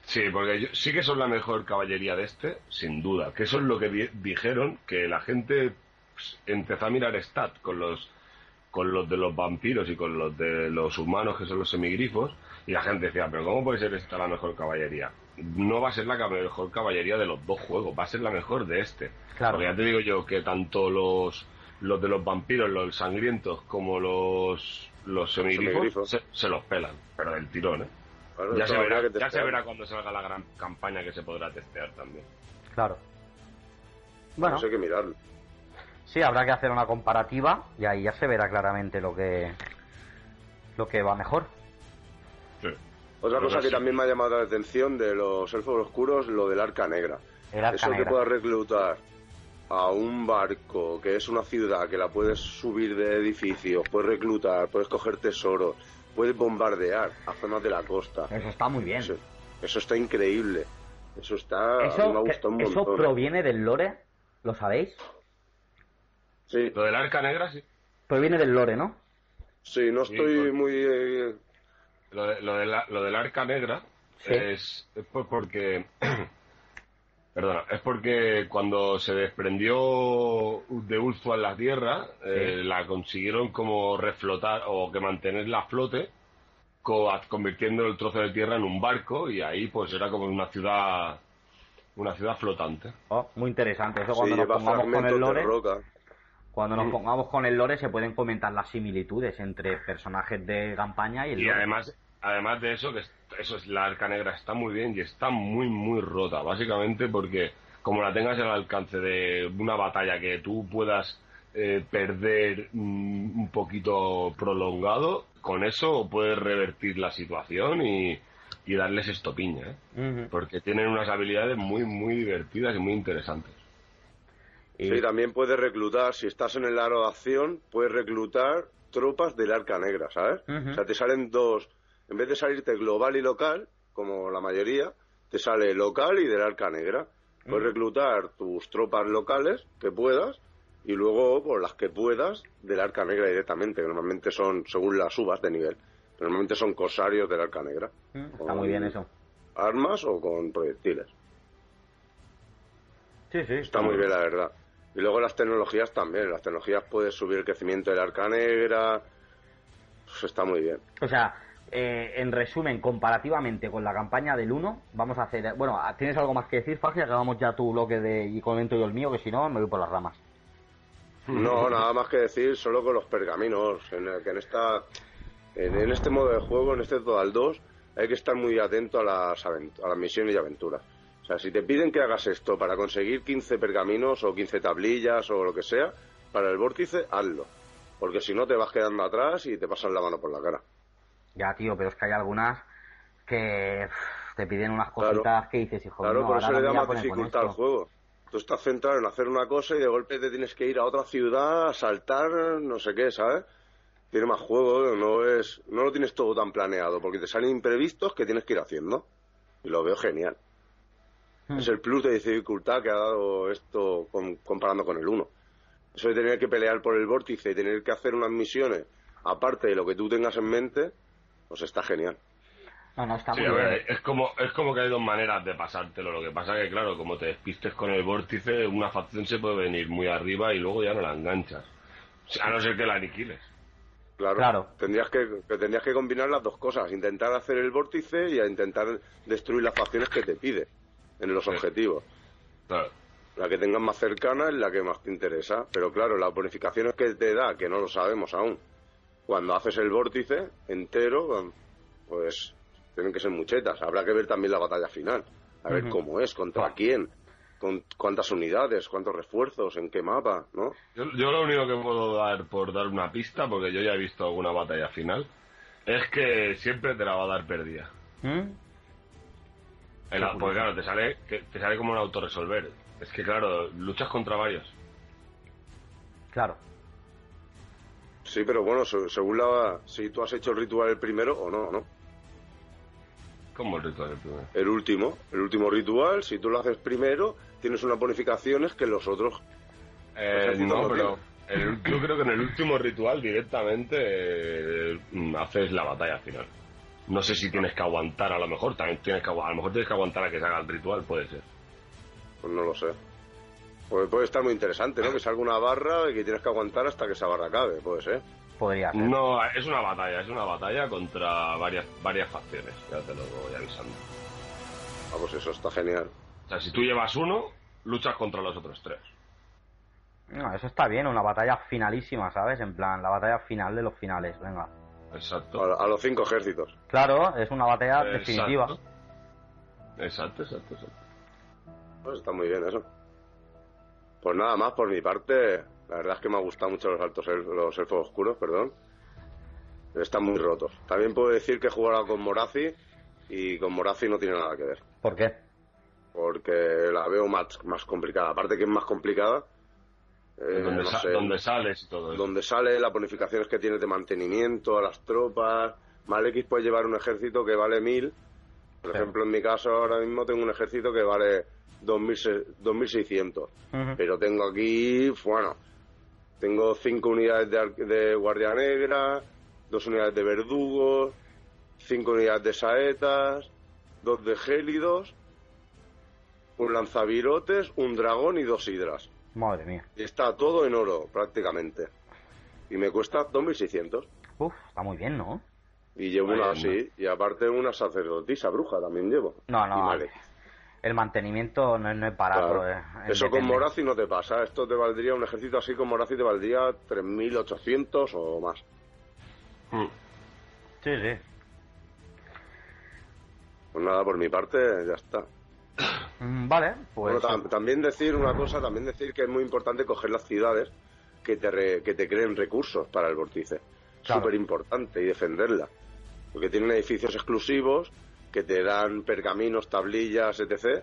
Sí, porque yo- sí que son la mejor caballería de este, sin duda. Que eso es lo que di- dijeron, que la gente pues, empezó a mirar stat con los con los de los vampiros y con los de los humanos, que son los semigrifos, y la gente decía, pero ¿cómo puede ser esta la mejor caballería? No va a ser la mejor caballería de los dos juegos, va a ser la mejor de este. Claro. Porque ya te digo yo que tanto los los de los vampiros, los sangrientos, como los los semigrifos, Semigrifos. Se, se los pelan, pero del tirón, ¿eh? Claro, Ya se, verá, ya se verá cuando salga la gran campaña que se podrá testear también. Claro. Bueno, Eso hay que mirarlo. sí, habrá que hacer una comparativa y ahí ya se verá claramente lo que lo que va mejor. Sí. Otra cosa que sí. también me ha llamado la atención de los elfos oscuros, lo del arca negra. El arca Eso que negra. puedas reclutar a un barco que es una ciudad que la puedes subir de edificios, puedes reclutar, puedes coger tesoros, puedes bombardear a zonas de la costa. Eso está muy bien. Eso, eso está increíble. Eso está. a mí Eso, me ha gustado un que- eso proviene del lore, ¿lo sabéis? Sí, Lo del arca negra, sí. Proviene del lore, ¿no? sí, no Sí, estoy muy. eh, Lo, de- lo, de la- lo del arca negra Sí. es, es por- porque. Perdona, es porque cuando se desprendió de Ulfo la tierra, eh, la consiguieron como reflotar o que mantenerla a flote, co- convirtiendo el trozo de tierra en un barco y ahí pues era como una ciudad una ciudad flotante. Oh, muy interesante. Eso sí, cuando nos lleva pongamos con el de lore, roca. Cuando nos pongamos con el lore se pueden comentar las similitudes entre personajes de campaña y el Y lore. además, además de eso, que es- eso es la arca negra está muy bien y está muy, muy rota, básicamente porque como la tengas al alcance de una batalla que tú puedas eh, perder mm, un poquito prolongado, con eso puedes revertir la situación y, y darles estopiña, ¿eh? Porque tienen unas habilidades muy, muy divertidas y muy interesantes. Y- Sí, también puedes reclutar, si estás en el aro de acción, puedes reclutar tropas del Arca Negra, ¿sabes? O sea, te salen dos, en vez de salirte global y local, como la mayoría, te sale local y del Arca Negra. Puedes reclutar tus tropas locales que puedas y luego pues, las que puedas del Arca Negra directamente, que normalmente son según las subas de nivel. Normalmente son corsarios del Arca Negra. Mm, Está muy bien eso. Armas o con proyectiles. Sí, sí. Está muy bien, la verdad. Y luego las tecnologías también. Las tecnologías puedes subir el crecimiento del arca negra. Pues está muy bien. O sea, eh, en resumen, comparativamente con la campaña del 1, vamos a hacer... Bueno, ¿tienes algo más que decir, Fagia? Que hagamos ya tu bloque de... y comento yo el mío, que si no, me voy por las ramas. No, nada más que decir, solo con los pergaminos. En el que en esta. En, en este modo de juego, en este Total 2, hay que estar muy atento a las, a las misiones y aventuras. O sea, si te piden que hagas esto para conseguir 15 pergaminos o 15 tablillas o lo que sea, para el vórtice, hazlo. Porque si no, te vas quedando atrás y te pasan la mano por la cara. Ya, tío, pero es que hay algunas que te piden unas Claro. cositas que dices, hijo Claro, mío, por eso le da más dificultad al juego. Tú estás centrado en hacer una cosa y de golpe te tienes que ir a otra ciudad, a saltar, no sé qué, ¿sabes? Tiene más juego, no es, no lo tienes todo tan planeado, porque te salen imprevistos que tienes que ir haciendo. Y lo veo genial. Hmm. Es el plus de dificultad que ha dado esto con- comparando con el 1. Eso de tener que pelear por el vórtice y tener que hacer unas misiones, aparte de lo que tú tengas en mente, pues está genial. No, no, está Sí, muy bien. es como, es como que hay dos maneras de pasártelo. Lo que pasa que, claro, como te despistes con el vórtice, una facción se puede venir muy arriba y luego ya no la enganchas. A no ser que la aniquiles. Claro. Claro. Tendrías que, que tendrías que combinar las dos cosas, intentar hacer el vórtice y a intentar destruir las facciones que te pide en los Sí. objetivos. Claro. La que tengas más cercana es la que más te interesa, pero claro, las bonificaciones que te da, que no lo sabemos aún, cuando haces el vórtice entero, pues tienen que ser muchetas. Habrá que ver también la batalla final, a ver cómo es, contra quién, con cuántas unidades, cuántos refuerzos, en qué mapa, ¿no? Yo, yo lo único que puedo dar por dar una pista, porque yo ya he visto alguna batalla final, es que siempre te la va a dar perdida. ¿Mm? En la- porque claro, te sale, que te sale como un autorresolver. Es que claro, luchas contra varios. Claro. Sí, pero bueno, se- según la, si tú has hecho el ritual el primero o no, ¿no? Como el ritual del primero. El último, el último ritual, si tú lo haces primero, tienes unas bonificaciones que los otros. Eh, no, pero el- yo creo que en el último ritual directamente eh, haces la batalla final. No sé si tienes que aguantar, a lo mejor también tienes que a lo mejor tienes que aguantar a que se haga el ritual, puede ser. Pues no lo sé. Pues puede estar muy interesante, ¿no? Que salga una barra y que tienes que aguantar hasta que esa barra acabe, puede ser. Podría ser. No, es una batalla, es una batalla contra varias varias facciones, ya te lo voy avisando. Ah, pues eso está genial. O sea, si tú llevas uno, luchas contra los otros tres. No, eso está bien, una batalla finalísima, ¿sabes? En plan, la batalla final de los finales, venga. Exacto. A, a los cinco ejércitos. Claro, es una batalla Exacto. definitiva. Exacto, exacto, exacto. Pues está muy bien eso. Pues nada más por mi parte. La verdad es que me ha gustado mucho los altos elf- los elfos oscuros, perdón. Están muy rotos. También puedo decir que he jugado con Morazi y con Morazi no tiene nada que ver. ¿Por qué? Porque la veo más, más complicada. Aparte que es más complicada. Eh, donde, no sa- sé, donde sales y todo eso. donde sale las bonificaciones que tienes de mantenimiento a las tropas, Mal X puede llevar un ejército que vale 1000. Por Sí. ejemplo, en mi caso ahora mismo tengo un ejército que vale 2000 2600. Ujú. Pero tengo aquí, bueno, tengo cinco unidades de Guardia Negra, dos unidades de Verdugos, cinco unidades de Saetas, dos de Gélidos, un lanzavirotes, un dragón y dos hidras. Madre mía. Y está todo en oro, prácticamente. Y me cuesta 2.600. Uf, está muy bien, ¿no? Y llevo Vaya, una así. Y aparte una sacerdotisa bruja también llevo. No, Y no. Malek. El mantenimiento no, es- no es barato. Claro. eh, Eso con. Morazi no te pasa. Esto te valdría, un ejército así con Morazi te valdría 3.800 o más. Mm. Sí, sí. Pues nada, por mi parte, ya está. Mm, Vale, pues. Bueno, tam- también decir una cosa, también decir que es muy importante coger las ciudades que te, re- que te creen recursos para el vórtice. Claro. Súper importante y defenderla. Porque tienen edificios exclusivos que te dan pergaminos, tablillas, etc.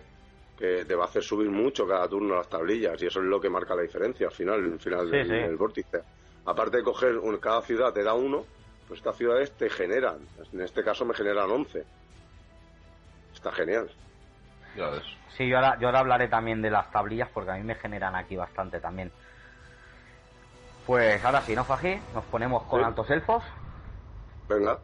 Que te va a hacer subir mucho cada turno las tablillas y eso es lo que marca la diferencia al final, al final Sí, del, sí. del vórtice. Aparte de coger, un- cada ciudad te da uno, pues estas ciudades te generan. En este caso me generan 11. Está genial. Ya ves. Sí, yo ahora, yo ahora hablaré también de las tablillas porque a mí me generan aquí bastante también. Pues ahora sí, ¿no, Faji? Nos ponemos con Sí. altos elfos. Venga.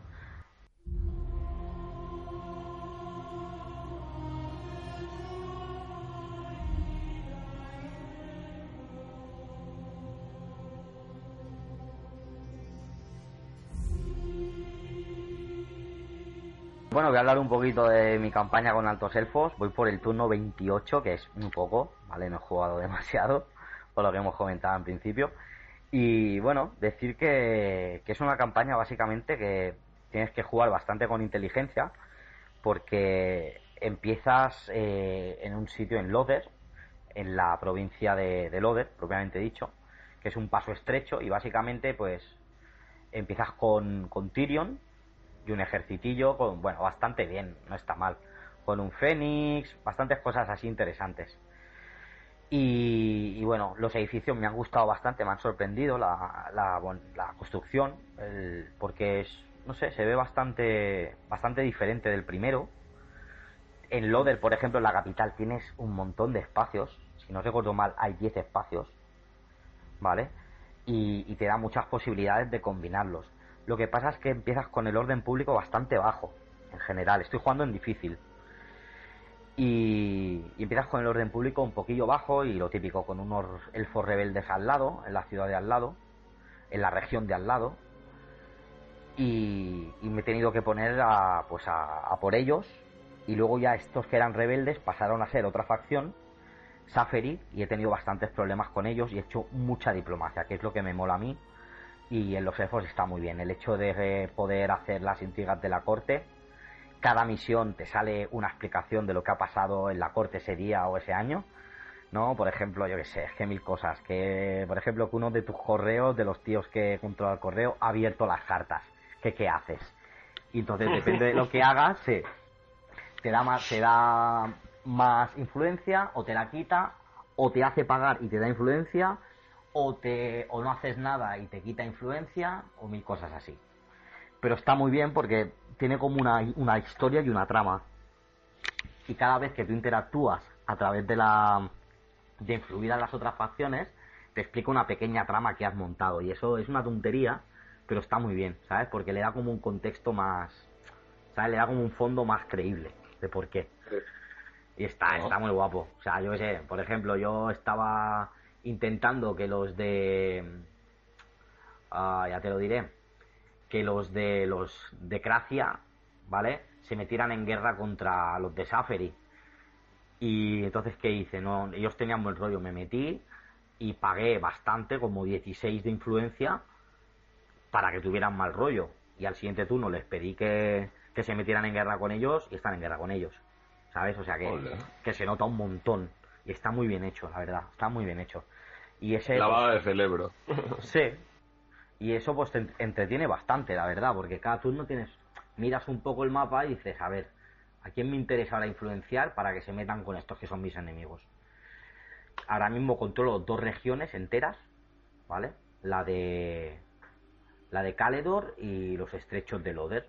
Bueno, voy a hablar un poquito de mi campaña con altos elfos. Voy por el turno 28, que es muy poco, ¿vale? No he jugado demasiado, por lo que hemos comentado en principio. Y bueno, decir que, es una campaña básicamente que tienes que jugar bastante con inteligencia, porque empiezas eh, en un sitio en Loder, en la provincia de, de Loder, propiamente dicho, que es un paso estrecho, y básicamente pues empiezas con Tyrion, y un ejercitillo con, bueno, bastante bien, no está mal. Con un Fénix, bastantes cosas así interesantes. Y, y bueno, los edificios me han gustado bastante, me han sorprendido la, la, construcción, porque es, no sé, se ve bastante, bastante diferente del primero. En Loder, por ejemplo, en la capital tienes un montón de espacios, si no recuerdo mal, hay 10 espacios, ¿vale? Y, y te da muchas posibilidades de combinarlos. Lo que pasa es que empiezas con el orden público bastante bajo, en general. Estoy jugando en difícil. Y, y empiezas con el orden público un poquillo bajo y lo típico, con unos elfos rebeldes al lado, en la ciudad de al lado, en la región de al lado. Y, me he tenido que poner a, pues a, a por ellos. Y luego ya estos que eran rebeldes pasaron a ser otra facción, Saferi, y he tenido bastantes problemas con ellos y he hecho mucha diplomacia, que es lo que me mola a mí y en los elfos está muy bien. El hecho de poder hacer las intrigas de la corte, cada misión te sale una explicación de lo que ha pasado en la corte ese día o ese año. ¿No? Por ejemplo, yo que sé, es que mil cosas. Que, por ejemplo, que uno de tus correos, de los tíos que controla el correo, ha abierto las cartas. ¿Qué, qué haces? Y entonces, depende de lo que hagas, sí, te da más, te da más influencia, o te la quita, o te hace pagar y te da influencia, o te o no haces nada y te quita influencia o mil cosas así. Pero está muy bien porque tiene como una, una historia y una trama. Y cada vez que tú interactúas a través de la de influir a las otras facciones te explica una pequeña trama que has montado. Y eso es una tontería pero está muy bien sabes porque le da como un contexto más sabes le da como un fondo más creíble de por qué. Y está, está muy guapo. O sea, yo qué sé, por ejemplo, yo estaba intentando que los de. ah, ya te lo diré. Que los de los de Cracia, ¿vale? Se metieran en guerra contra los de Saferi. Y entonces, ¿qué hice? No, ellos tenían buen rollo. Me metí y pagué bastante, como 16 de influencia, para que tuvieran mal rollo. Y al siguiente turno les pedí que, que se metieran en guerra con ellos y están en guerra con ellos. ¿Sabes? O sea que, que se nota un montón. Y está muy bien hecho, la verdad. Está muy bien hecho. Y ese. Lavada de cerebro. Sí. Y eso pues te en- entretiene bastante, la verdad, porque cada turno tienes, miras un poco el mapa y dices, a ver, ¿a quién me interesa ahora influenciar para que se metan con estos que son mis enemigos? Ahora mismo controlo dos regiones enteras, ¿vale? La de la de Caledor y los estrechos de Loder.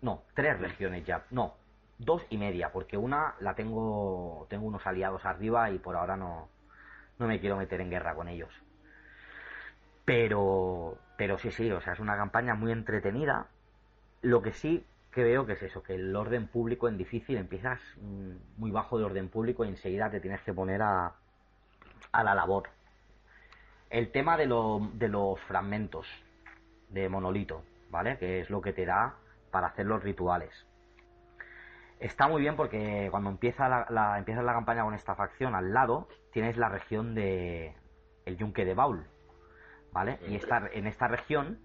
No, tres regiones ya. No, dos y media, porque una la tengo, tengo unos aliados arriba y por ahora no, no me quiero meter en guerra con ellos. Pero, pero sí, sí, o sea, es una campaña muy entretenida. Lo que sí que veo que es eso, que el orden público en difícil empiezas mm, muy bajo de orden público y enseguida te tienes que poner a, a la labor. El tema de, de los fragmentos de monolito, ¿vale? Que es lo que te da para hacer los rituales. Está muy bien porque cuando empieza la, la, empiezas la campaña con esta facción al lado, tienes la región de el yunque de Baul, ¿vale? Y esta, en esta región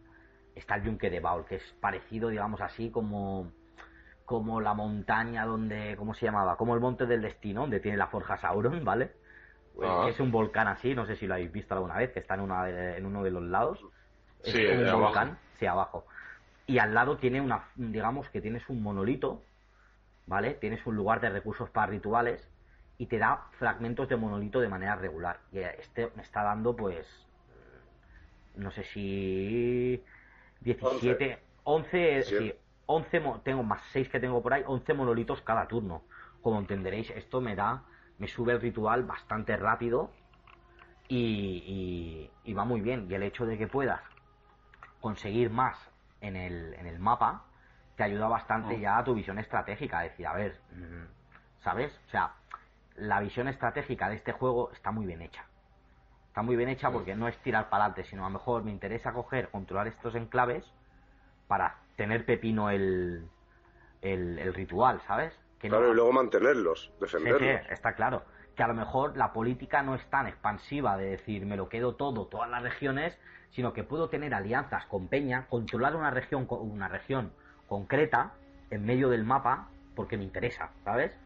está el yunque de Baul, que es parecido, digamos así, como como la montaña donde, ¿cómo se llamaba? Como el monte del destino, donde tiene la forja Sauron, ¿vale? Ah. Es un volcán así, no sé si lo habéis visto alguna vez, que está en, una en uno de los lados. Sí, es un volcán, sí, abajo. Y al lado tiene una, digamos que tienes un monolito, ¿vale? Tienes un lugar de recursos para rituales y te da fragmentos de monolito de manera regular. Y este me está dando, pues, no sé si 17, 11, sí. 11, tengo más 6 que tengo por ahí, 11 monolitos cada turno. Como entenderéis, esto me da me sube el ritual bastante rápido y, va muy bien. Y el hecho de que puedas conseguir más en el, en el mapa te ayuda bastante oh. ya a tu visión estratégica. decir, a ver, mm, ¿sabes? O sea, la visión estratégica de este juego está muy bien hecha. Está muy bien hecha porque no es tirar para adelante, sino a lo mejor me interesa coger, controlar estos enclaves para tener pepino el, el, el ritual, ¿sabes? claro, y luego mantenerlos, defenderlos. está claro. Que a lo mejor la política no es tan expansiva de decir me lo quedo todo, todas las regiones, sino que puedo tener alianzas con Peña, controlar una región, una región concreta en medio del mapa porque me interesa, ¿sabes?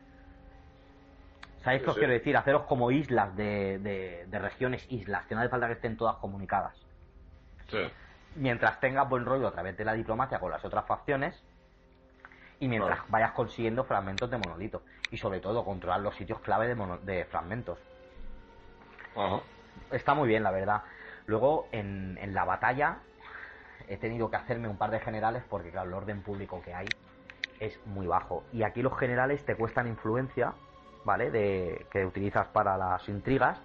¿Sabéis qué os quiero decir? Haceros como islas de, de, regiones islas, que no hace falta que estén todas comunicadas. Sí. Mientras tengas buen rollo a través de la diplomacia con las otras facciones, y mientras vayas consiguiendo fragmentos de monolito y sobre todo controlar los sitios clave de, de fragmentos. Está muy bien, la verdad. Luego, en, en, la batalla, he tenido que hacerme un par de generales porque, claro, el orden público que hay es muy bajo. Y aquí los generales te cuestan influencia, ¿vale? De, que utilizas para las intrigas.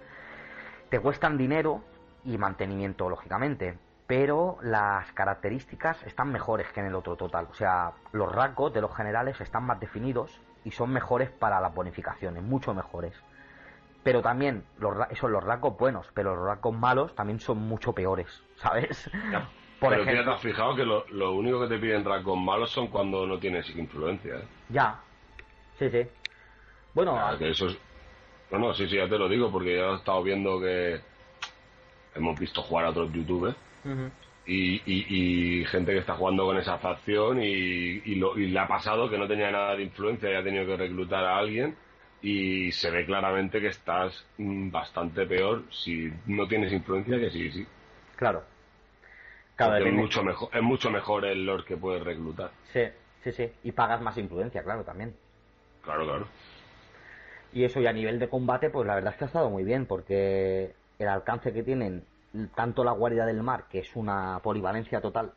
Te cuestan dinero y mantenimiento, lógicamente pero las características están mejores que en el otro total. O sea, los rasgos de los generales están más definidos y son mejores para las bonificaciones, mucho mejores. Pero también, los, son los rasgos buenos, pero los rasgos malos también son mucho peores, ¿sabes? Por pero ejemplo, te has fijado que lo, único que te piden rasgos malos son cuando no tienes influencia. ¿eh? Ya, sí, sí. Bueno, que eso es... No, no, sí, sí, ya te lo digo, porque ya he estado viendo que hemos visto jugar a otros youtubers y, gente que está jugando con esa facción y, le ha pasado que no tenía nada de influencia y ha tenido que reclutar a alguien y se ve claramente que estás mm, bastante peor si no tienes influencia que sí, sí. Claro. Es mucho mejor, es mucho mejor el lord que puedes reclutar. Sí, sí, sí. Y pagas más influencia, claro, también. Claro, claro. Y eso, y a nivel de combate, pues la verdad es que ha estado muy bien, porque el alcance que tienen tanto la Guardia del Mar, que es una polivalencia total,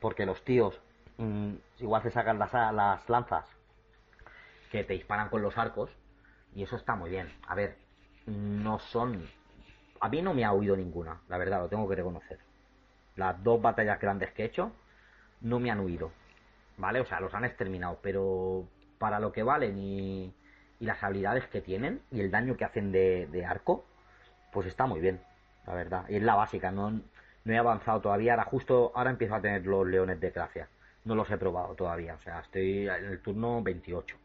porque los tíos mm, igual se sacan las, las lanzas que te disparan con los arcos, y eso está muy bien. A ver, no son... A mí no me ha huido ninguna, la verdad, lo tengo que reconocer. Las dos batallas grandes que he hecho no me han huido, ¿vale? O sea, los han exterminado, pero para lo que valen y, y las habilidades que tienen y el daño que hacen de, de arco, pues está muy bien la verdad. Y es la básica, no, no he avanzado todavía. Ahora justo, ahora empiezo a tener los leones de gracia. No los he probado todavía, o sea, estoy en el turno 28.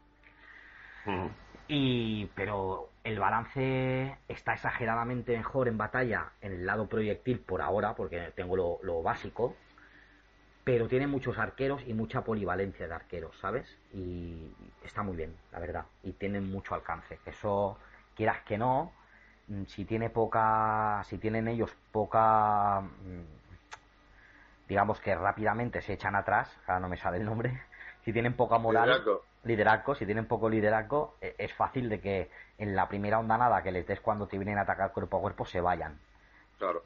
Y, pero el balance está exageradamente mejor en batalla en el lado proyectil por ahora, porque tengo lo, lo básico. Pero tiene muchos arqueros y mucha polivalencia de arqueros, ¿sabes? Y está muy bien, la verdad. Y tienen mucho alcance. Eso, quieras que no, Mm, si tiene poca, si tienen ellos poca, mm, digamos que rápidamente se echan atrás, ahora no me sale el nombre, si tienen poca moral, liderazgo, si tienen poco liderazgo, e, es fácil de que en la primera onda nada que les des cuando te vienen a atacar cuerpo a cuerpo se vayan. Claro.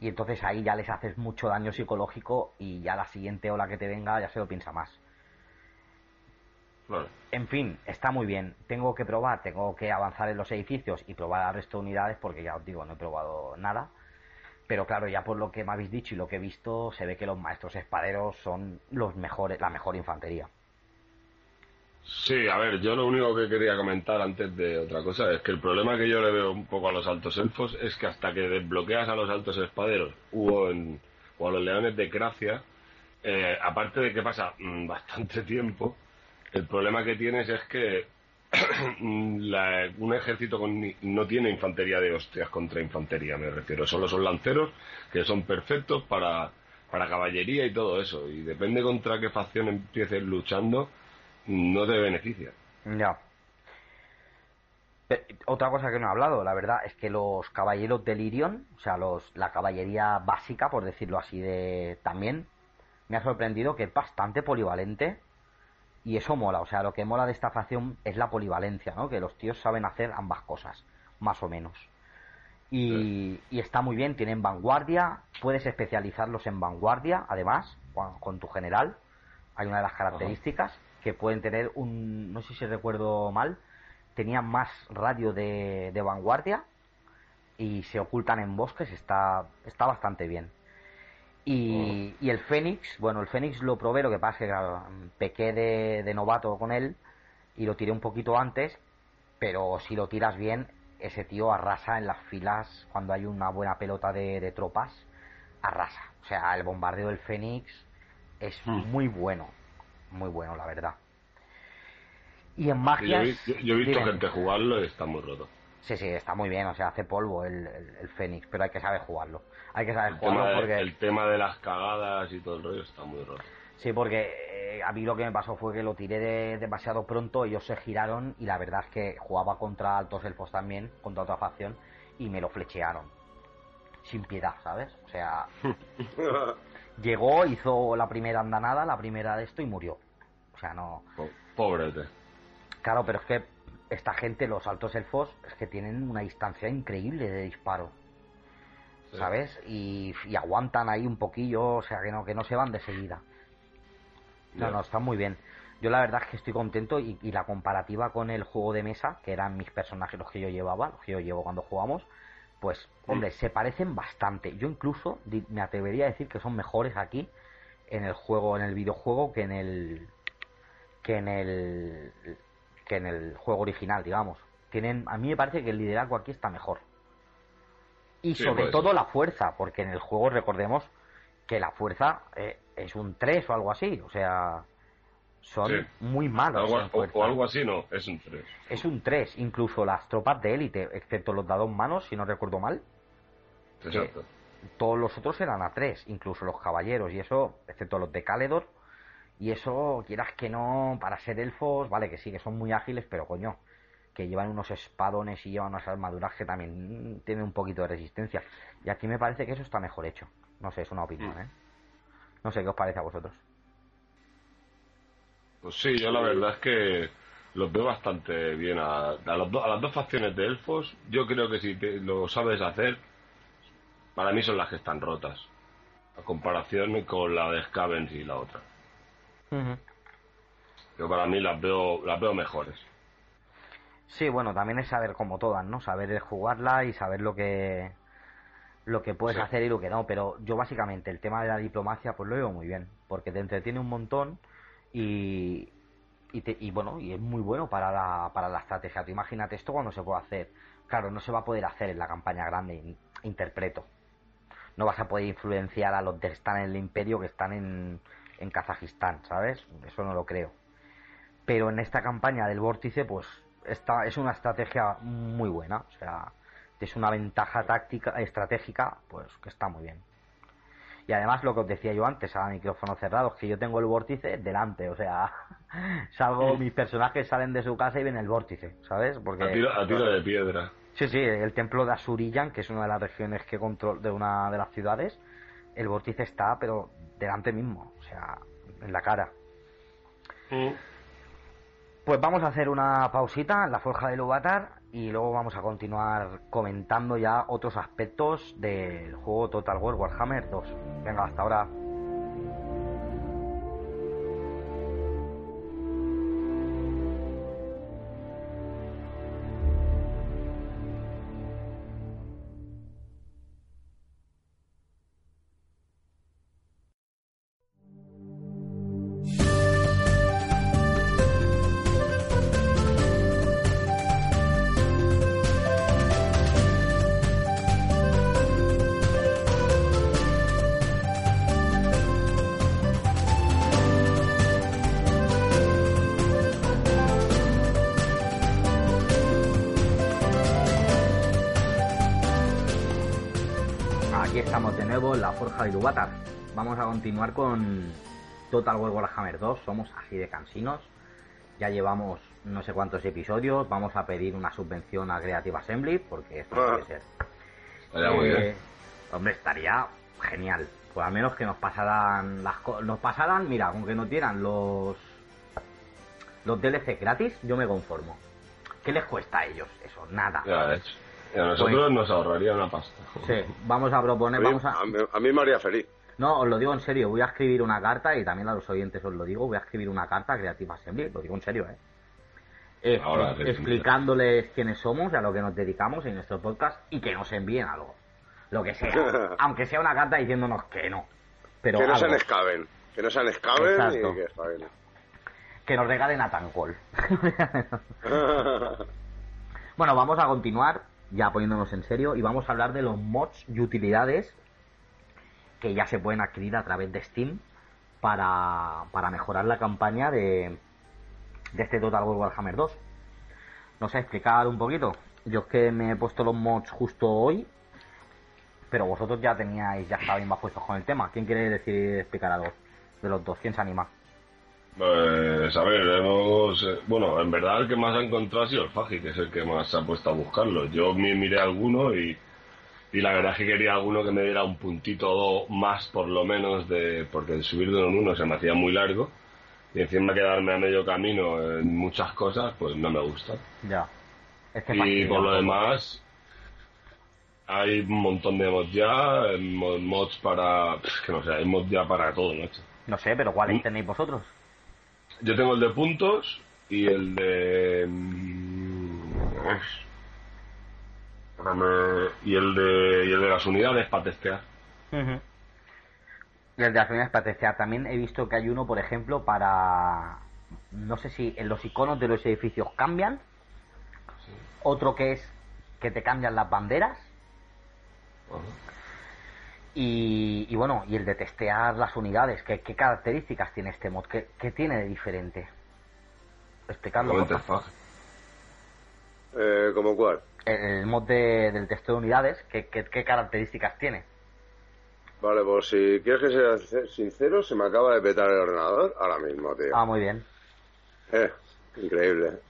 Y entonces ahí ya les haces mucho daño psicológico y ya la siguiente ola que te venga ya se lo piensa más. En fin, está muy bien. Tengo que probar, tengo que avanzar en los edificios y probar el resto de unidades porque ya os digo, no he probado nada. Pero claro, ya por lo que me habéis dicho y lo que he visto, se ve que los maestros espaderos son los mejores, la mejor infantería. Sí, a ver, yo lo único que quería comentar antes de otra cosa es que el problema que yo le veo un poco a los altos elfos es que hasta que desbloqueas a los altos espaderos o, a los leones de Gracia, eh, aparte de que pasa mm, bastante tiempo, el problema que tienes es que un ejército no tiene infantería de hostias contra infantería, me refiero. Solo son lanceros que son perfectos para, para caballería y todo eso. Y depende contra qué facción empieces luchando, no te beneficia. Ya. Otra cosa que no he hablado, la verdad, es que los caballeros de Lirion, o sea, los, la caballería básica, por decirlo así, de también, me ha sorprendido que es bastante polivalente y eso mola, o sea, lo que mola de esta facción es la polivalencia, ¿no? Que los tíos saben hacer ambas cosas, más o menos. Y, está muy bien, tienen vanguardia, puedes especializarlos en vanguardia, además, con, tu general. Hay una de las características que pueden tener un, no sé si recuerdo mal, tenían más radio de, de vanguardia y se ocultan en bosques, está, está bastante bien. Y, el Fénix, bueno, el Fénix lo probé, lo que pasa es que pequé de, novato con él y lo tiré un poquito antes, pero si lo tiras bien, ese tío arrasa en las filas cuando hay una buena pelota de, tropas, arrasa. O sea, el bombardeo del Fénix es hmm. muy bueno, muy bueno, la verdad. Y en magia. Yo, he visto gente jugarlo y está muy roto. Sí, sí, está muy bien, o sea, hace polvo el, el, Fénix, pero hay que saber jugarlo. Hay que saber jugarlo porque... El tema de las cagadas y todo el rollo está muy roto. Sí, porque eh, a mí lo que me pasó fue que lo tiré demasiado pronto, ellos se giraron y la verdad es que jugaba contra altos elfos también, contra otra facción, y me lo flechearon. Sin piedad, ¿sabes? O sea... llegó, hizo la primera andanada, la primera de esto y murió. O sea, no... Pobrete. Claro, pero es que esta gente, los altos elfos, es que tienen una distancia increíble de disparo. ¿Sabes? Y, aguantan ahí un poquillo, o sea, que no, que no se van de seguida. No, no, está muy bien. Yo la verdad es que estoy contento y, la comparativa con el juego de mesa, que eran mis personajes los que yo llevaba, los que yo llevo cuando jugamos, pues, hombre, se parecen bastante. Yo incluso me atrevería a decir que son mejores aquí en el juego, en el videojuego, que en el que en el que en el juego original, digamos. Tienen, a mí me parece que el liderazgo aquí está mejor. Y sobre todo la fuerza, porque en el juego recordemos que la fuerza eh, es un 3 o algo así, o sea, son muy malos. o, algo así, no, es un 3. Es un 3, incluso las tropas de élite, excepto los dados manos, si no recuerdo mal. Exacto. Todos los otros eran a 3, incluso los caballeros, y eso, excepto los de Caledor, y eso, quieras que no, para ser elfos, vale que sí, que son muy ágiles, pero coño, que llevan unos espadones y llevan unas armaduras que también tienen un poquito de resistencia. Y aquí me parece que eso está mejor hecho. No sé, es una opinión. ¿eh? No sé qué os parece a vosotros. Pues sí, yo la verdad es que los veo bastante bien. A, a, las dos facciones de elfos, yo creo que si lo sabes hacer, para mí son las que están rotas. A comparación con la de Scavens y la otra. Yo para mí las veo, las veo mejores. Sí, bueno, también es saber como todas, ¿no? Saber jugarla y saber lo que lo que puedes hacer y lo que no, pero yo básicamente el tema de la diplomacia pues lo veo muy bien, porque te entretiene un montón y y, bueno, y es muy bueno para la, para la estrategia. Tú imagínate esto cuando se puede hacer. Claro, no se va a poder hacer en la campaña grande, interpreto. No vas a poder influenciar a los que están en el imperio que están en, en Kazajistán, ¿sabes? Eso no lo creo. Pero en esta campaña del vórtice, pues esta es una estrategia muy buena, o sea, es una ventaja táctica, estratégica, pues que está muy bien. Y además lo que os decía yo antes, a micrófono cerrado, es que yo tengo el vórtice delante, o sea, salgo, mis personajes salen de su casa y ven el vórtice, ¿sabes? Porque, a tiro, de piedra. Sí, sí, el templo de Asurillan, que es una de las regiones que control de una de las ciudades, el vórtice está, pero delante mismo, o sea, en la cara. Mm. Pues vamos a hacer una pausita en la forja de Lubatar y luego vamos a continuar comentando ya otros aspectos del juego Total War Warhammer 2. Venga, hasta ahora. Nuevo en la Forja de Iluvatar. Vamos a continuar con Total War Warhammer 2. Somos así de cansinos. Ya llevamos no sé cuántos episodios. Vamos a pedir una subvención a Creative Assembly porque esto no puede ser. Estaría muy Eh, bien. Hombre, estaría genial. Pues al menos que nos pasaran las co- nos pasaran, mira, con que nos dieran los los DLC gratis, yo me conformo. ¿Qué les cuesta a ellos? Eso, nada. Ya a nosotros nos ahorraría una pasta. Sí, vamos a A proponer, mí, vamos a... a mí- a mí me haría feliz. No, os lo digo en serio, voy a escribir una carta y también a los oyentes os lo digo, voy a escribir una carta a Creative Assembly, lo digo en serio, ¿eh? Eh, Ahora, eh, explicándoles quiénes somos y a lo que nos dedicamos en nuestro podcast y que nos envíen algo. Lo que sea. aunque sea una carta diciéndonos que no. Pero que no algo. sean Skaven. Que no Skaven Exacto. y que Skaven. que nos regalen a Tancol. bueno, vamos a continuar ya poniéndonos en serio y vamos a hablar de los mods y utilidades que ya se pueden adquirir a través de Steam para, para mejorar la campaña de, de este Total War Warhammer 2. No sé, explicar un poquito. Yo es que me he puesto los mods justo hoy, pero vosotros ya teníais, ya estabais más puestos con el tema. ¿Quién quiere decir explicar algo de los dos? ¿Quién se anima? Pues, a ver, hemos... eh, Bueno, en verdad el que más ha encontrado ha sido el Fagi, que es el que más se ha puesto a buscarlo. Yo mi- miré alguno y, y la verdad es que quería alguno que me diera un puntito o más, por lo menos, de porque el subir de uno en uno se me hacía muy largo. Y encima quedarme a medio camino en muchas cosas, pues no me gusta. Ya. Es que Y por lo demás, hay un montón de mods ya, eh, mo- mods para... que no sé, hay mods ya para todo, macho. No sé, pero ¿cuáles Mm. tenéis vosotros? Yo tengo el de puntos y el de... mm, Y el de, y el de las unidades para testear. Y el de las unidades para testear. También he visto que hay uno, por ejemplo, para... No sé si en los iconos de los edificios cambian. Otro que es que te cambian las banderas. Y, y bueno, y el de testear las unidades. ¿Qué, qué características tiene este mod? ¿Qué, qué tiene de diferente? Explicadlo. por favor. Eh, ¿Como cuál? El, el mod de- del testeo de unidades, ¿qué, qué, qué características tiene? Vale, pues si quieres que sea sincero, se me acaba de petar el ordenador ahora mismo, tío. Ah, muy bien. Eh, increíble.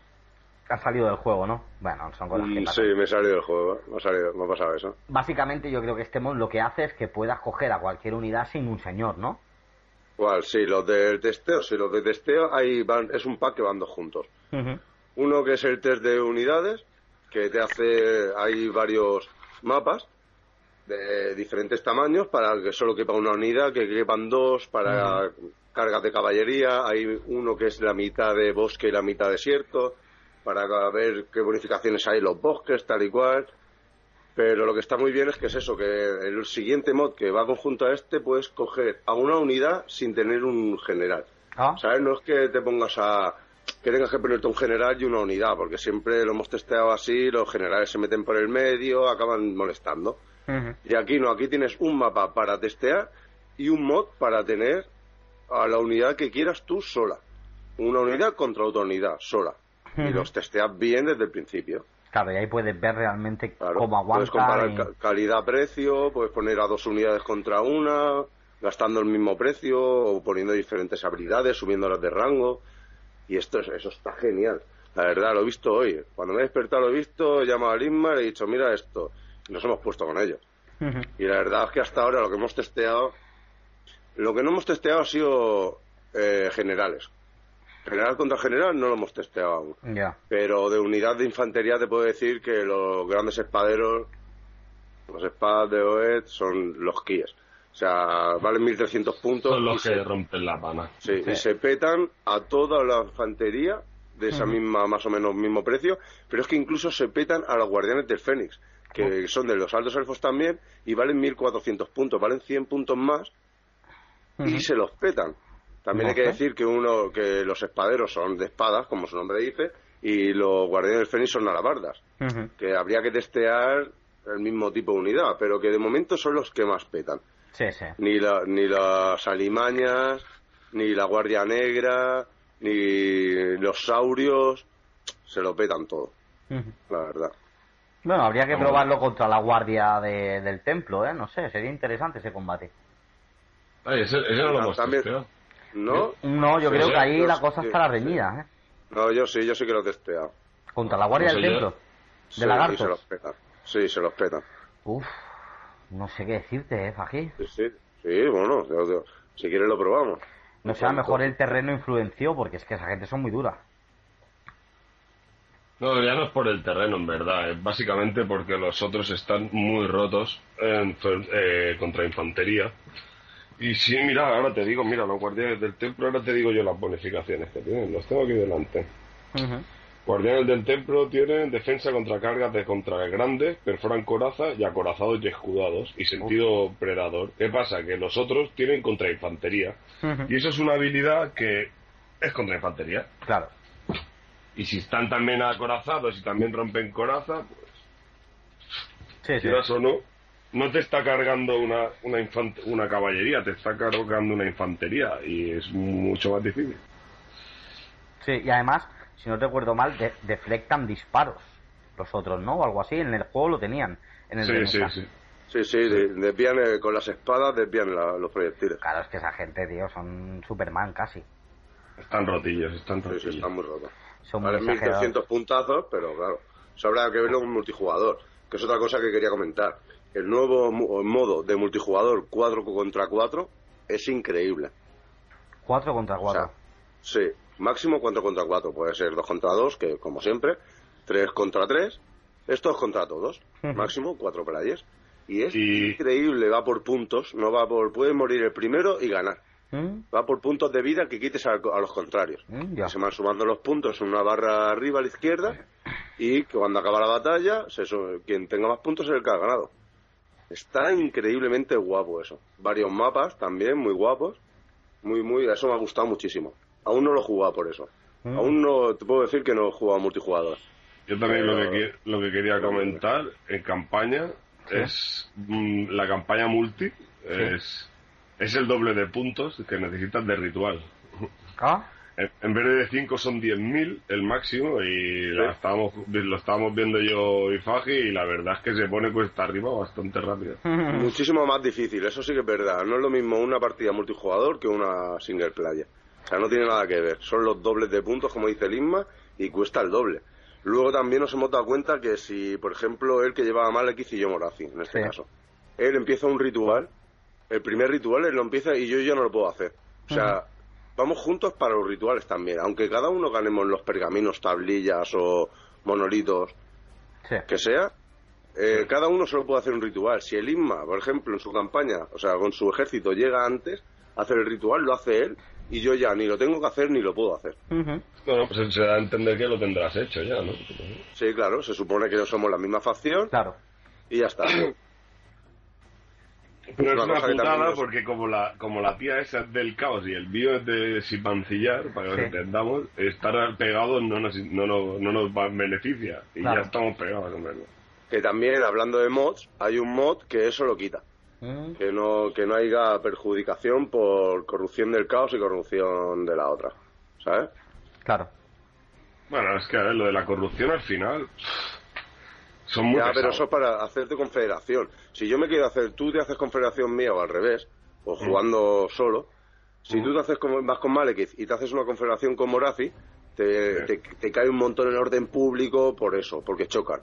Ha salido del juego, ¿no? Bueno, son cosas que Mm, sí, me he salido del juego. Me ha, salido, me ha pasado eso. Básicamente yo creo que este mod lo que hace es que puedas coger a cualquier unidad sin un señor, ¿no? ¿Cuál? Sí, los del testeo. Sí, los de testeo ahí van, es un pack que van dos juntos. Uno que es el test de unidades, que te hace, hay varios mapas de diferentes tamaños para que solo quepa una unidad, que quepan dos para cargas de caballería, hay uno que es la mitad de bosque y la mitad desierto, para ver qué bonificaciones hay en los bosques, tal y cual. Pero lo que está muy bien es que es eso, que el siguiente mod que va conjunto a este puedes coger a una unidad sin tener un general. Ah, ¿Sabes? No es que te pongas a. que tengas que ponerte un general y una unidad, porque siempre lo hemos testeado así, los generales se meten por el medio, acaban molestando. Y aquí no, aquí tienes un mapa para testear y un mod para tener a la unidad que quieras tú sola. Una unidad contra otra unidad, sola. Y los testeas bien desde el principio. Claro, y ahí puedes ver realmente Claro. cómo puedes aguanta. comparar y- ca- calidad-precio, puedes poner a dos unidades contra una, gastando el mismo precio o poniendo diferentes habilidades, subiéndolas de rango. Y esto es- eso está genial. La verdad, lo he visto hoy. Cuando me he despertado lo he visto, he llamado a Lisma y le he dicho, mira esto. Y nos hemos puesto con ello. Y la verdad es que hasta ahora lo que hemos testeado, lo que no hemos testeado ha sido eh, generales. General contra general no lo hemos testeado aún. Pero de unidad de infantería te puedo decir que los grandes espaderos, los espadas de Oed, son los Kies. O sea, valen 1300 puntos. Son y los se- que rompen la pana. Sí, Sí. y se petan a toda la infantería de esa misma, más o menos, mismo precio, pero es que incluso se petan a los guardianes del Fénix, que son de los altos elfos también, y valen 1400 puntos, valen 100 puntos más, y se los petan. También hay que decir que uno, que los espaderos son de espadas, como su nombre dice, y los guardianes del Fénix son alabardas, que habría que testear el mismo tipo de unidad, pero que de momento son los que más petan Sí, sí. ni, la, ni las alimañas, ni la guardia negra, ni los saurios, se lo petan todo, la verdad. Bueno, habría que probarlo contra la guardia de- del templo, ¿eh? No sé, sería interesante ese combate. Ay, ese, ese no lo hemos También- testeado. ¿No? No, yo Sí, creo sí, que ahí yo la sí, cosa sí, estará sí. reñida, ¿eh? No, yo sí, yo sí que lo he testeado. Contra la guardia No del sé yo. templo. Sí, De se los lagartos. petan. Sí, se los petan. Uf, no sé qué decirte, ¿eh, Fají? Sí, sí, sí, bueno, yo- yo- si quieres lo probamos. No sé, a lo mejor el terreno influenció, porque es que esa gente son muy duras. No, ya no es por el terreno, en verdad. Es básicamente porque los otros están muy rotos en eh, contra infantería. Y sí, mira, ahora te digo, mira, los guardianes del templo, ahora te digo yo las bonificaciones que tienen. Los tengo aquí delante. Guardianes del templo tienen defensa contra cargas de contra grandes, perforan coraza y acorazados y escudados y sentido predador. ¿Qué pasa? Que los otros tienen contra infantería. Y eso es una habilidad que es contra infantería. Claro. Y si están también acorazados y también rompen coraza, pues Sí, sí. quieras o no, no te está cargando una, una, infant- una caballería, te está cargando una infantería y es mucho más difícil. Sí, y además, si no recuerdo mal, de- deflectan disparos. Los otros, ¿no? O algo así. En el juego lo tenían. En el Sí, de sí, sí. Sí, sí, de- desvían eh, con las espadas, desvían la- los proyectiles. Claro, es que esa gente, tío, son Superman casi. Están rotillos, están Sí, sí, rotillos. están muy rotos. Son Vale, muy exagerados. 1300 puntazos, pero claro, eso habrá que verlo en multijugador, que es otra cosa que quería comentar. El nuevo mu- modo de multijugador 4 contra 4 es increíble. 4 contra O 4. sea, sí, máximo 4 contra 4. Puede ser 2 contra 2, que como siempre, 3 contra 3, esto es contra todos. Máximo 4 players. Y es Y- increíble, va por puntos, no va por... Puede morir el primero y ganar. ¿Mm? Va por puntos de vida que quites a, a los contrarios. Mm, ya. Se van sumando los puntos en una barra arriba a la izquierda y que cuando acaba la batalla, se quien tenga más puntos es el que ha ganado. Está increíblemente guapo eso. Varios mapas también, muy guapos. Muy, muy, eso me ha gustado muchísimo. Aún no lo he jugado por eso. Mm. Aún no, te puedo decir que no he jugado multijugador. Yo también lo, que, lo que quería comentar en campaña Sí. es mm, la campaña multi es, es el doble de puntos que necesitas de ritual. Ah, En, en vez de 5 son 10.000 el máximo y la estábamos, lo estábamos viendo yo y Faji y la verdad es que se pone cuesta arriba bastante rápido. Muchísimo más difícil, eso sí que es verdad. No es lo mismo una partida multijugador que una single player. O sea, no tiene nada que ver. Son los dobles de puntos, como dice el Isma, y cuesta el doble. Luego también nos hemos dado cuenta que si, por ejemplo, él que llevaba Malekith y yo Morazi, en este Sí. caso, él empieza un ritual, el primer ritual él lo empieza y yo ya no lo puedo hacer. O sea, vamos juntos para los rituales también. Aunque cada uno ganemos los pergaminos, tablillas o monolitos, sí. que sea, eh, cada uno solo puede hacer un ritual. Si el Isma, por ejemplo, en su campaña, o sea, con su ejército llega antes a hacer el ritual, lo hace él y yo ya ni lo tengo que hacer ni lo puedo hacer. Ujú. Bueno, pues se da a entender que lo tendrás hecho ya, ¿no? Sí, claro, se supone que no somos la misma facción Claro. y ya está. Pero es Una putada porque como la, como la tía esa es del caos y el mío es de sipancillar, para que Sí. lo entendamos, estar pegados no nos, no, nos- no nos va- beneficia. Y Claro. ya estamos pegados, hombre. que también, hablando de mods, hay un mod que eso lo quita. Mm, Que no, que no haya perjudicación por corrupción del caos y corrupción de la otra. ¿Sabes? Claro. Bueno, es que a ver, lo de la corrupción al final son muy Ya, pero eso es para hacerte confederación. Si yo me quiero hacer, tú te haces confederación mía o al revés, o jugando solo, si tú te haces con, vas con Malekith y te haces una confederación con Morazi, te, Sí. te, te cae un montón en orden público por eso, porque chocan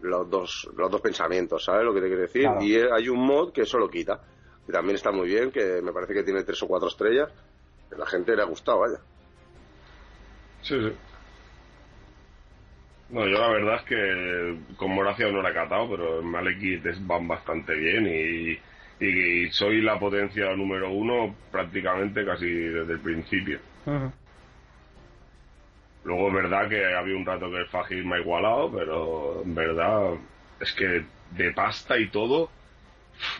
los dos, los dos pensamientos, ¿sabes lo que te quiero decir? Claro. Y hay un mod que eso lo quita, que también está muy bien, que me parece que tiene tres o cuatro estrellas, que la gente le ha gustado, vaya. Sí, sí. No, yo la verdad es que con Moracia no la he catado, pero en Malekith van bastante bien y, y soy la potencia número uno prácticamente casi desde el principio. Luego es verdad que había un rato que el Fajir me ha igualado, pero en verdad es que de pasta y todo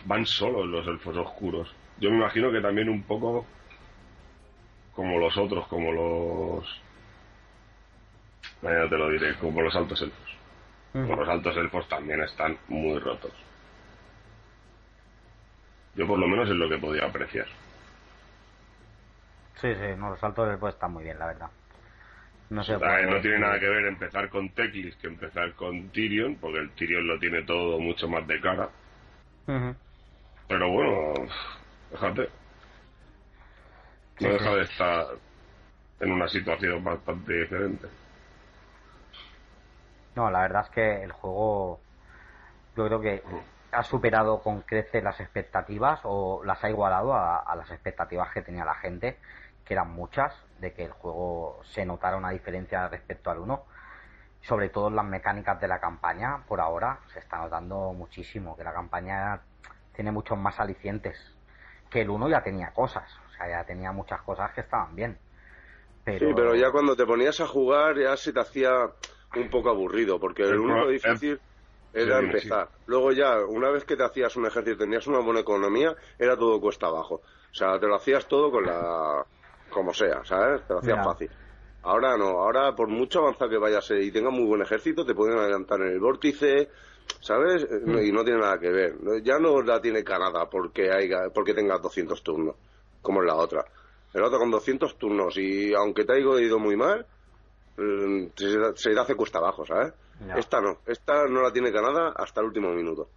van solos los elfos oscuros. Yo me imagino que también un poco como los otros, como los... Ya te lo diré, como los altos elfos. Los altos elfos también están muy rotos. Yo por lo menos es lo que podía apreciar. Sí, sí, no, los saltos del pues están muy bien, la verdad. No, se O sea, puede no tiene nada que ver empezar con Teclis que empezar con Tyrion, porque el Tyrion lo tiene todo mucho más de cara. Pero bueno, fíjate. No sí. deja de estar en una situación bastante diferente. No, la verdad es que el juego yo creo que ha superado con creces las expectativas o las ha igualado a, a las expectativas que tenía la gente, que eran muchas, de que el juego se notara una diferencia respecto al 1. Sobre todo en las mecánicas de la campaña, por ahora se está notando muchísimo, que la campaña tiene muchos más alicientes. Que el 1 ya tenía cosas, o sea, ya tenía muchas cosas que estaban bien. Pero... Sí, pero ya cuando te ponías a jugar ya se te hacía un poco aburrido, porque el El único difícil el- era empezar. Luego ya, una vez que te hacías un ejército y tenías una buena economía, era todo cuesta abajo. O sea, te lo hacías todo con la... como sea, ¿sabes? Te lo hacías Ya. fácil. Ahora no, ahora por mucho avanzado que vayas y tengas muy buen ejército, te pueden adelantar en el vórtice, ¿sabes? Eh, no- Y no tiene nada que ver. Ya no la tiene Canadá porque, haya, porque tengas 200 turnos, como en la otra. En la otra con 200 turnos y aunque te haya ido muy mal, mm, se, se te hace cuesta abajo, ¿sabes? Ya. Esta no, esta no la tiene Canadá hasta el último minuto.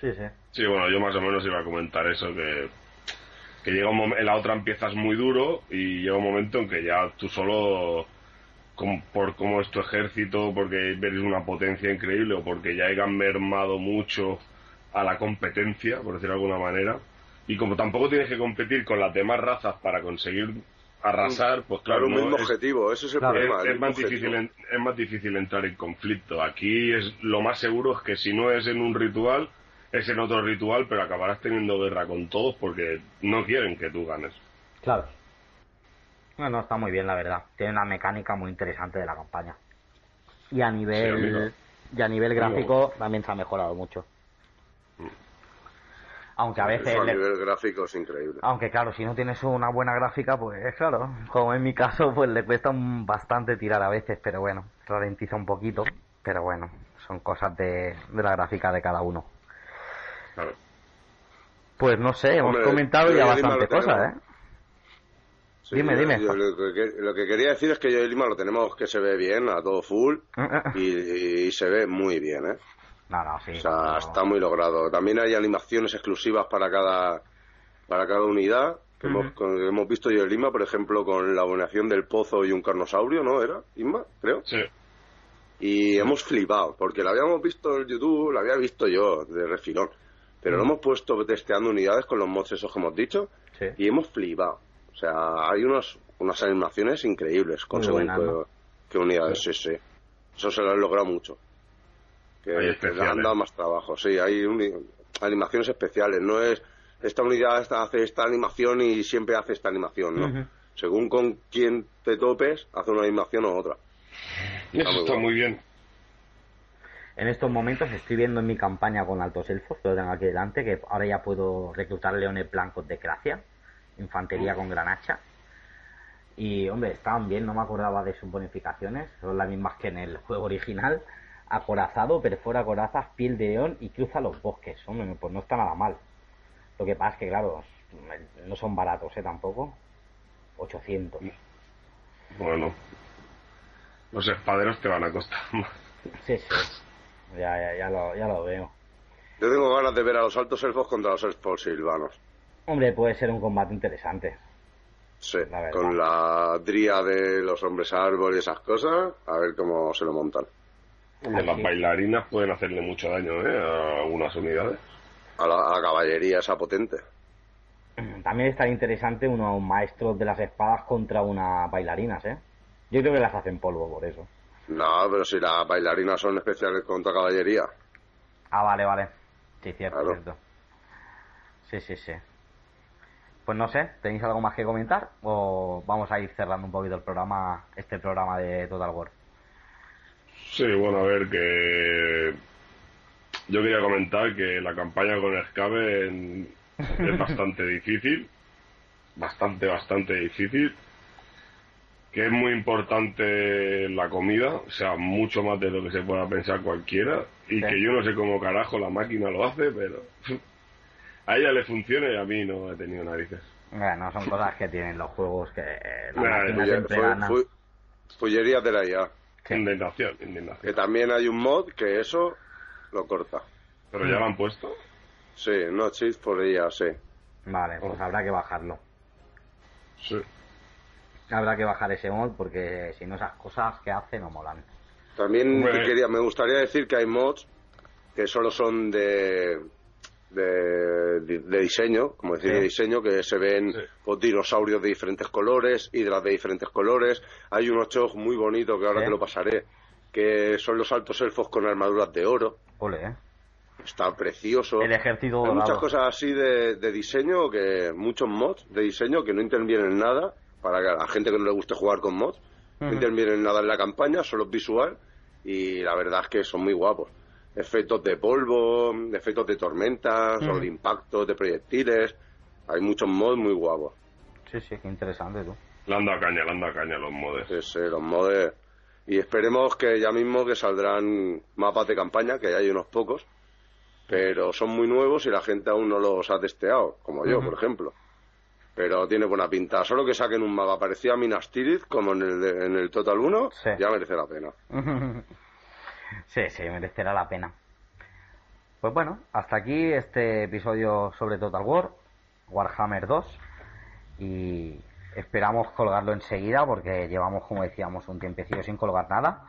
Sí, sí. Sí, bueno, yo más o menos iba a comentar eso, que, que llega un momento, en la otra empiezas muy duro y llega un momento en que ya tú solo, com- por cómo es tu ejército, porque eres una potencia increíble o porque ya hayan mermado mucho a la competencia, por decirlo de alguna manera, y como tampoco tienes que competir con las demás razas para conseguir arrasar, pues claro, un no, mismo es- objetivo, ese es el Claro, problema. es, el es más difícil en- es más difícil entrar en conflicto. Aquí es lo más seguro es que si no es en un ritual, es en otro ritual, pero acabarás teniendo guerra con todos porque no quieren que tú ganes. Claro. Bueno, está muy bien, la verdad. Tiene una mecánica muy interesante de la campaña. Y a nivel, y a nivel gráfico también se ha mejorado mucho. Aunque a veces, Eso a le- nivel gráfico es increíble. aunque claro, si no tienes una buena gráfica, pues claro, como en mi caso, pues le cuesta un- bastante tirar a veces, pero bueno, ralentiza un poquito, pero bueno, son cosas de, de la gráfica de cada uno. Claro. Pues no sé, hemos Hombre, comentado ya bastante cosas, ¿eh? Sí, dime, yo- dime. yo lo, que, lo que quería decir es que yo y Lima lo tenemos que se ve bien, a todo full, y, y se ve muy bien, ¿eh? No, no, sí. O sea, no. está muy logrado. También hay animaciones exclusivas para cada para cada unidad que, hemos, que hemos visto yo en Lima, por ejemplo, con la abonación del pozo y un carnosaurio, ¿no? ¿Era? ¿Inma? Creo. Sí. Y hemos flipado, porque la habíamos visto en YouTube, la había visto yo de refilón. Pero lo hemos puesto testeando unidades con los mods esos que hemos dicho Sí. y hemos flipado. O sea, hay unos, unas animaciones increíbles con según qué unidades, sí, sí. Eso se lo han logrado mucho. Que, Hay han dado más trabajo, sí, hay animaciones especiales, no es esta unidad esta hace esta animación y siempre hace esta animación, ¿no? Según con quién te topes, hace una animación o otra. Y eso muy está muy bien. En estos momentos estoy viendo en mi campaña con altos elfos, que lo tengo aquí delante, que ahora ya puedo reclutar leones blancos de Gracia, infantería con gran hacha. Y, hombre, estaban bien, no me acordaba de sus bonificaciones, son las mismas que en el juego original. Acorazado, perfora corazas, piel de león y cruza los bosques. Hombre, pues no está nada mal. Lo que pasa es que, claro, no son baratos, ¿eh? Tampoco. 800. Bueno, los espaderos te van a costar más. Sí, sí. Ya, ya, ya, lo, ya lo veo. Yo tengo ganas de ver a los altos elfos contra los elfos silvanos. Hombre, puede ser un combate interesante. Sí, La con la dría de los hombres árbol y esas cosas, a ver cómo se lo montan. Hombre, las bailarinas pueden hacerle mucho daño ¿eh? a algunas unidades. A la, a la caballería esa potente. También estaría interesante unos maestros de las espadas contra unas bailarinas, ¿eh? Yo creo que las hacen polvo por eso. No, pero si las bailarinas son especiales contra caballería. Ah, vale, vale. Sí, cierto, Claro. cierto. Sí, sí, sí. Pues no sé, ¿tenéis algo más que comentar? ¿O vamos a ir cerrando un poquito el programa, este programa de Total War? Sí, bueno, a ver, que yo quería comentar que la campaña con Skaven es bastante difícil, bastante, bastante difícil, que es muy importante la comida, o sea, mucho más de lo que se pueda pensar cualquiera, y Sí. que yo no sé cómo carajo la máquina lo hace, pero a ella le funciona y a mí no he tenido narices. Bueno, son cosas que tienen los juegos que la Nah, máquina siempre fue, gana. fue- Fullerías de la IA. Indignación, indignación. Que también hay un mod que eso lo corta. ¿Pero ya lo han puesto? Sí, no cheats por IA, sí. Vale, pues habrá que bajarlo. Sí. Habrá que bajar ese mod porque si no esas cosas que hace no molan. También quería, me gustaría decir que hay mods que solo son de de, de diseño, como decir, Sí. de diseño, que se ven Sí. pues, dinosaurios de diferentes colores, hidras de diferentes colores. Hay unos chog muy bonitos que ahora Sí. te lo pasaré, que son los altos elfos con armaduras de oro. Ole, ¿eh? Está precioso. El ejército Hay muchas cosas así de, de diseño, que muchos mods de diseño que no intervienen en nada, para que a la gente que no le guste jugar con mods, no intervienen en nada en la campaña, solo es visual, y la verdad es que son muy guapos. Efectos de polvo, efectos de tormentas, Ujú. o de impactos, de proyectiles, hay muchos mods muy guapos. Sí, sí, qué interesante tú. Le han dado caña, le han dado caña los modes. Sí, sí, los mods. Y esperemos que ya mismo que saldrán mapas de campaña, que ya hay unos pocos, pero son muy nuevos y la gente aún no los ha testeado, como yo, por ejemplo. Pero tiene buena pinta. Solo que saquen un mapa parecido a Minas Tirith, como en el, de- en el Total 1, Sí. ya merece la pena. sí, sí, merecerá la pena. Pues bueno, hasta aquí este episodio sobre Total War, Warhammer 2. Y esperamos colgarlo enseguida porque llevamos, como decíamos, un tiempecillo sin colgar nada.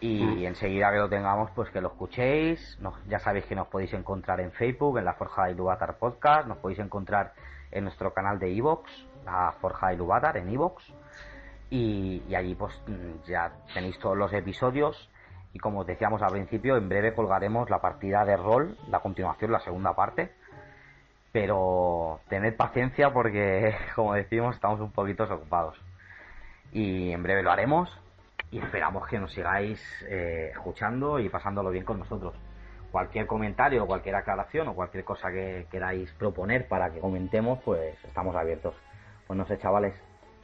Y enseguida que lo tengamos, pues que lo escuchéis. Nos- ya sabéis que nos podéis encontrar en Facebook, en la Forja de Iluvatar Podcast. Nos podéis encontrar en nuestro canal de Evox, la Forja de Iluvatar, en Evox. Y, y allí pues mm, ya tenéis todos los episodios. Y como os decíamos al principio, en breve colgaremos la partida de rol, la continuación, la segunda parte. Pero tened paciencia porque, como decimos, estamos un poquito ocupados. Y en breve lo haremos. Y esperamos que nos sigáis eh, escuchando y pasándolo bien con nosotros. Cualquier comentario, cualquier aclaración o cualquier cosa que queráis proponer para que comentemos, pues estamos abiertos. Pues no sé, chavales,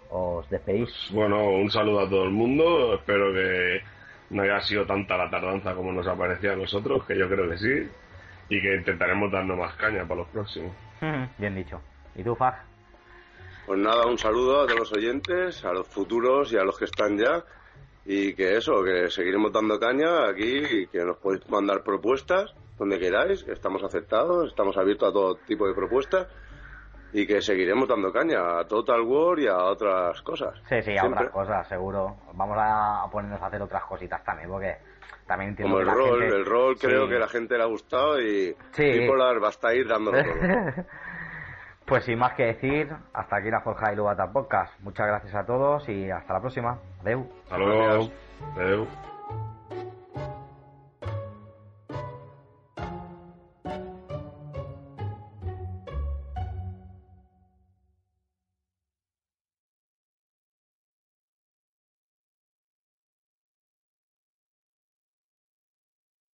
os despedís. Bueno, un saludo a todo el mundo. Espero que no haya sido tanta la tardanza como nos ha parecido a nosotros, que yo creo que sí. Y que intentaremos darnos más caña para los próximos. Bien dicho. ¿Y tú, Faj? Pues nada, un saludo a todos los oyentes, a los futuros y a los que están ya. Y que eso, que seguiremos dando caña aquí y que nos podéis mandar propuestas donde queráis, que estamos aceptados, estamos abiertos a todo tipo de propuestas y que seguiremos dando caña a Total War y a otras cosas. Sí, sí, a Siempre. otras cosas, seguro. Vamos a ponernos a hacer otras cositas también, porque también entiendo Como el que la rol, gente- el rol creo Sí. que a la gente le ha gustado y Sí. Bipolar va a estar ahí dándolo todo. pues sin más que decir, hasta aquí la Forja y Lubata Podcast. Muchas gracias a todos y hasta la próxima. Adeu. Hasta luego. Adeu.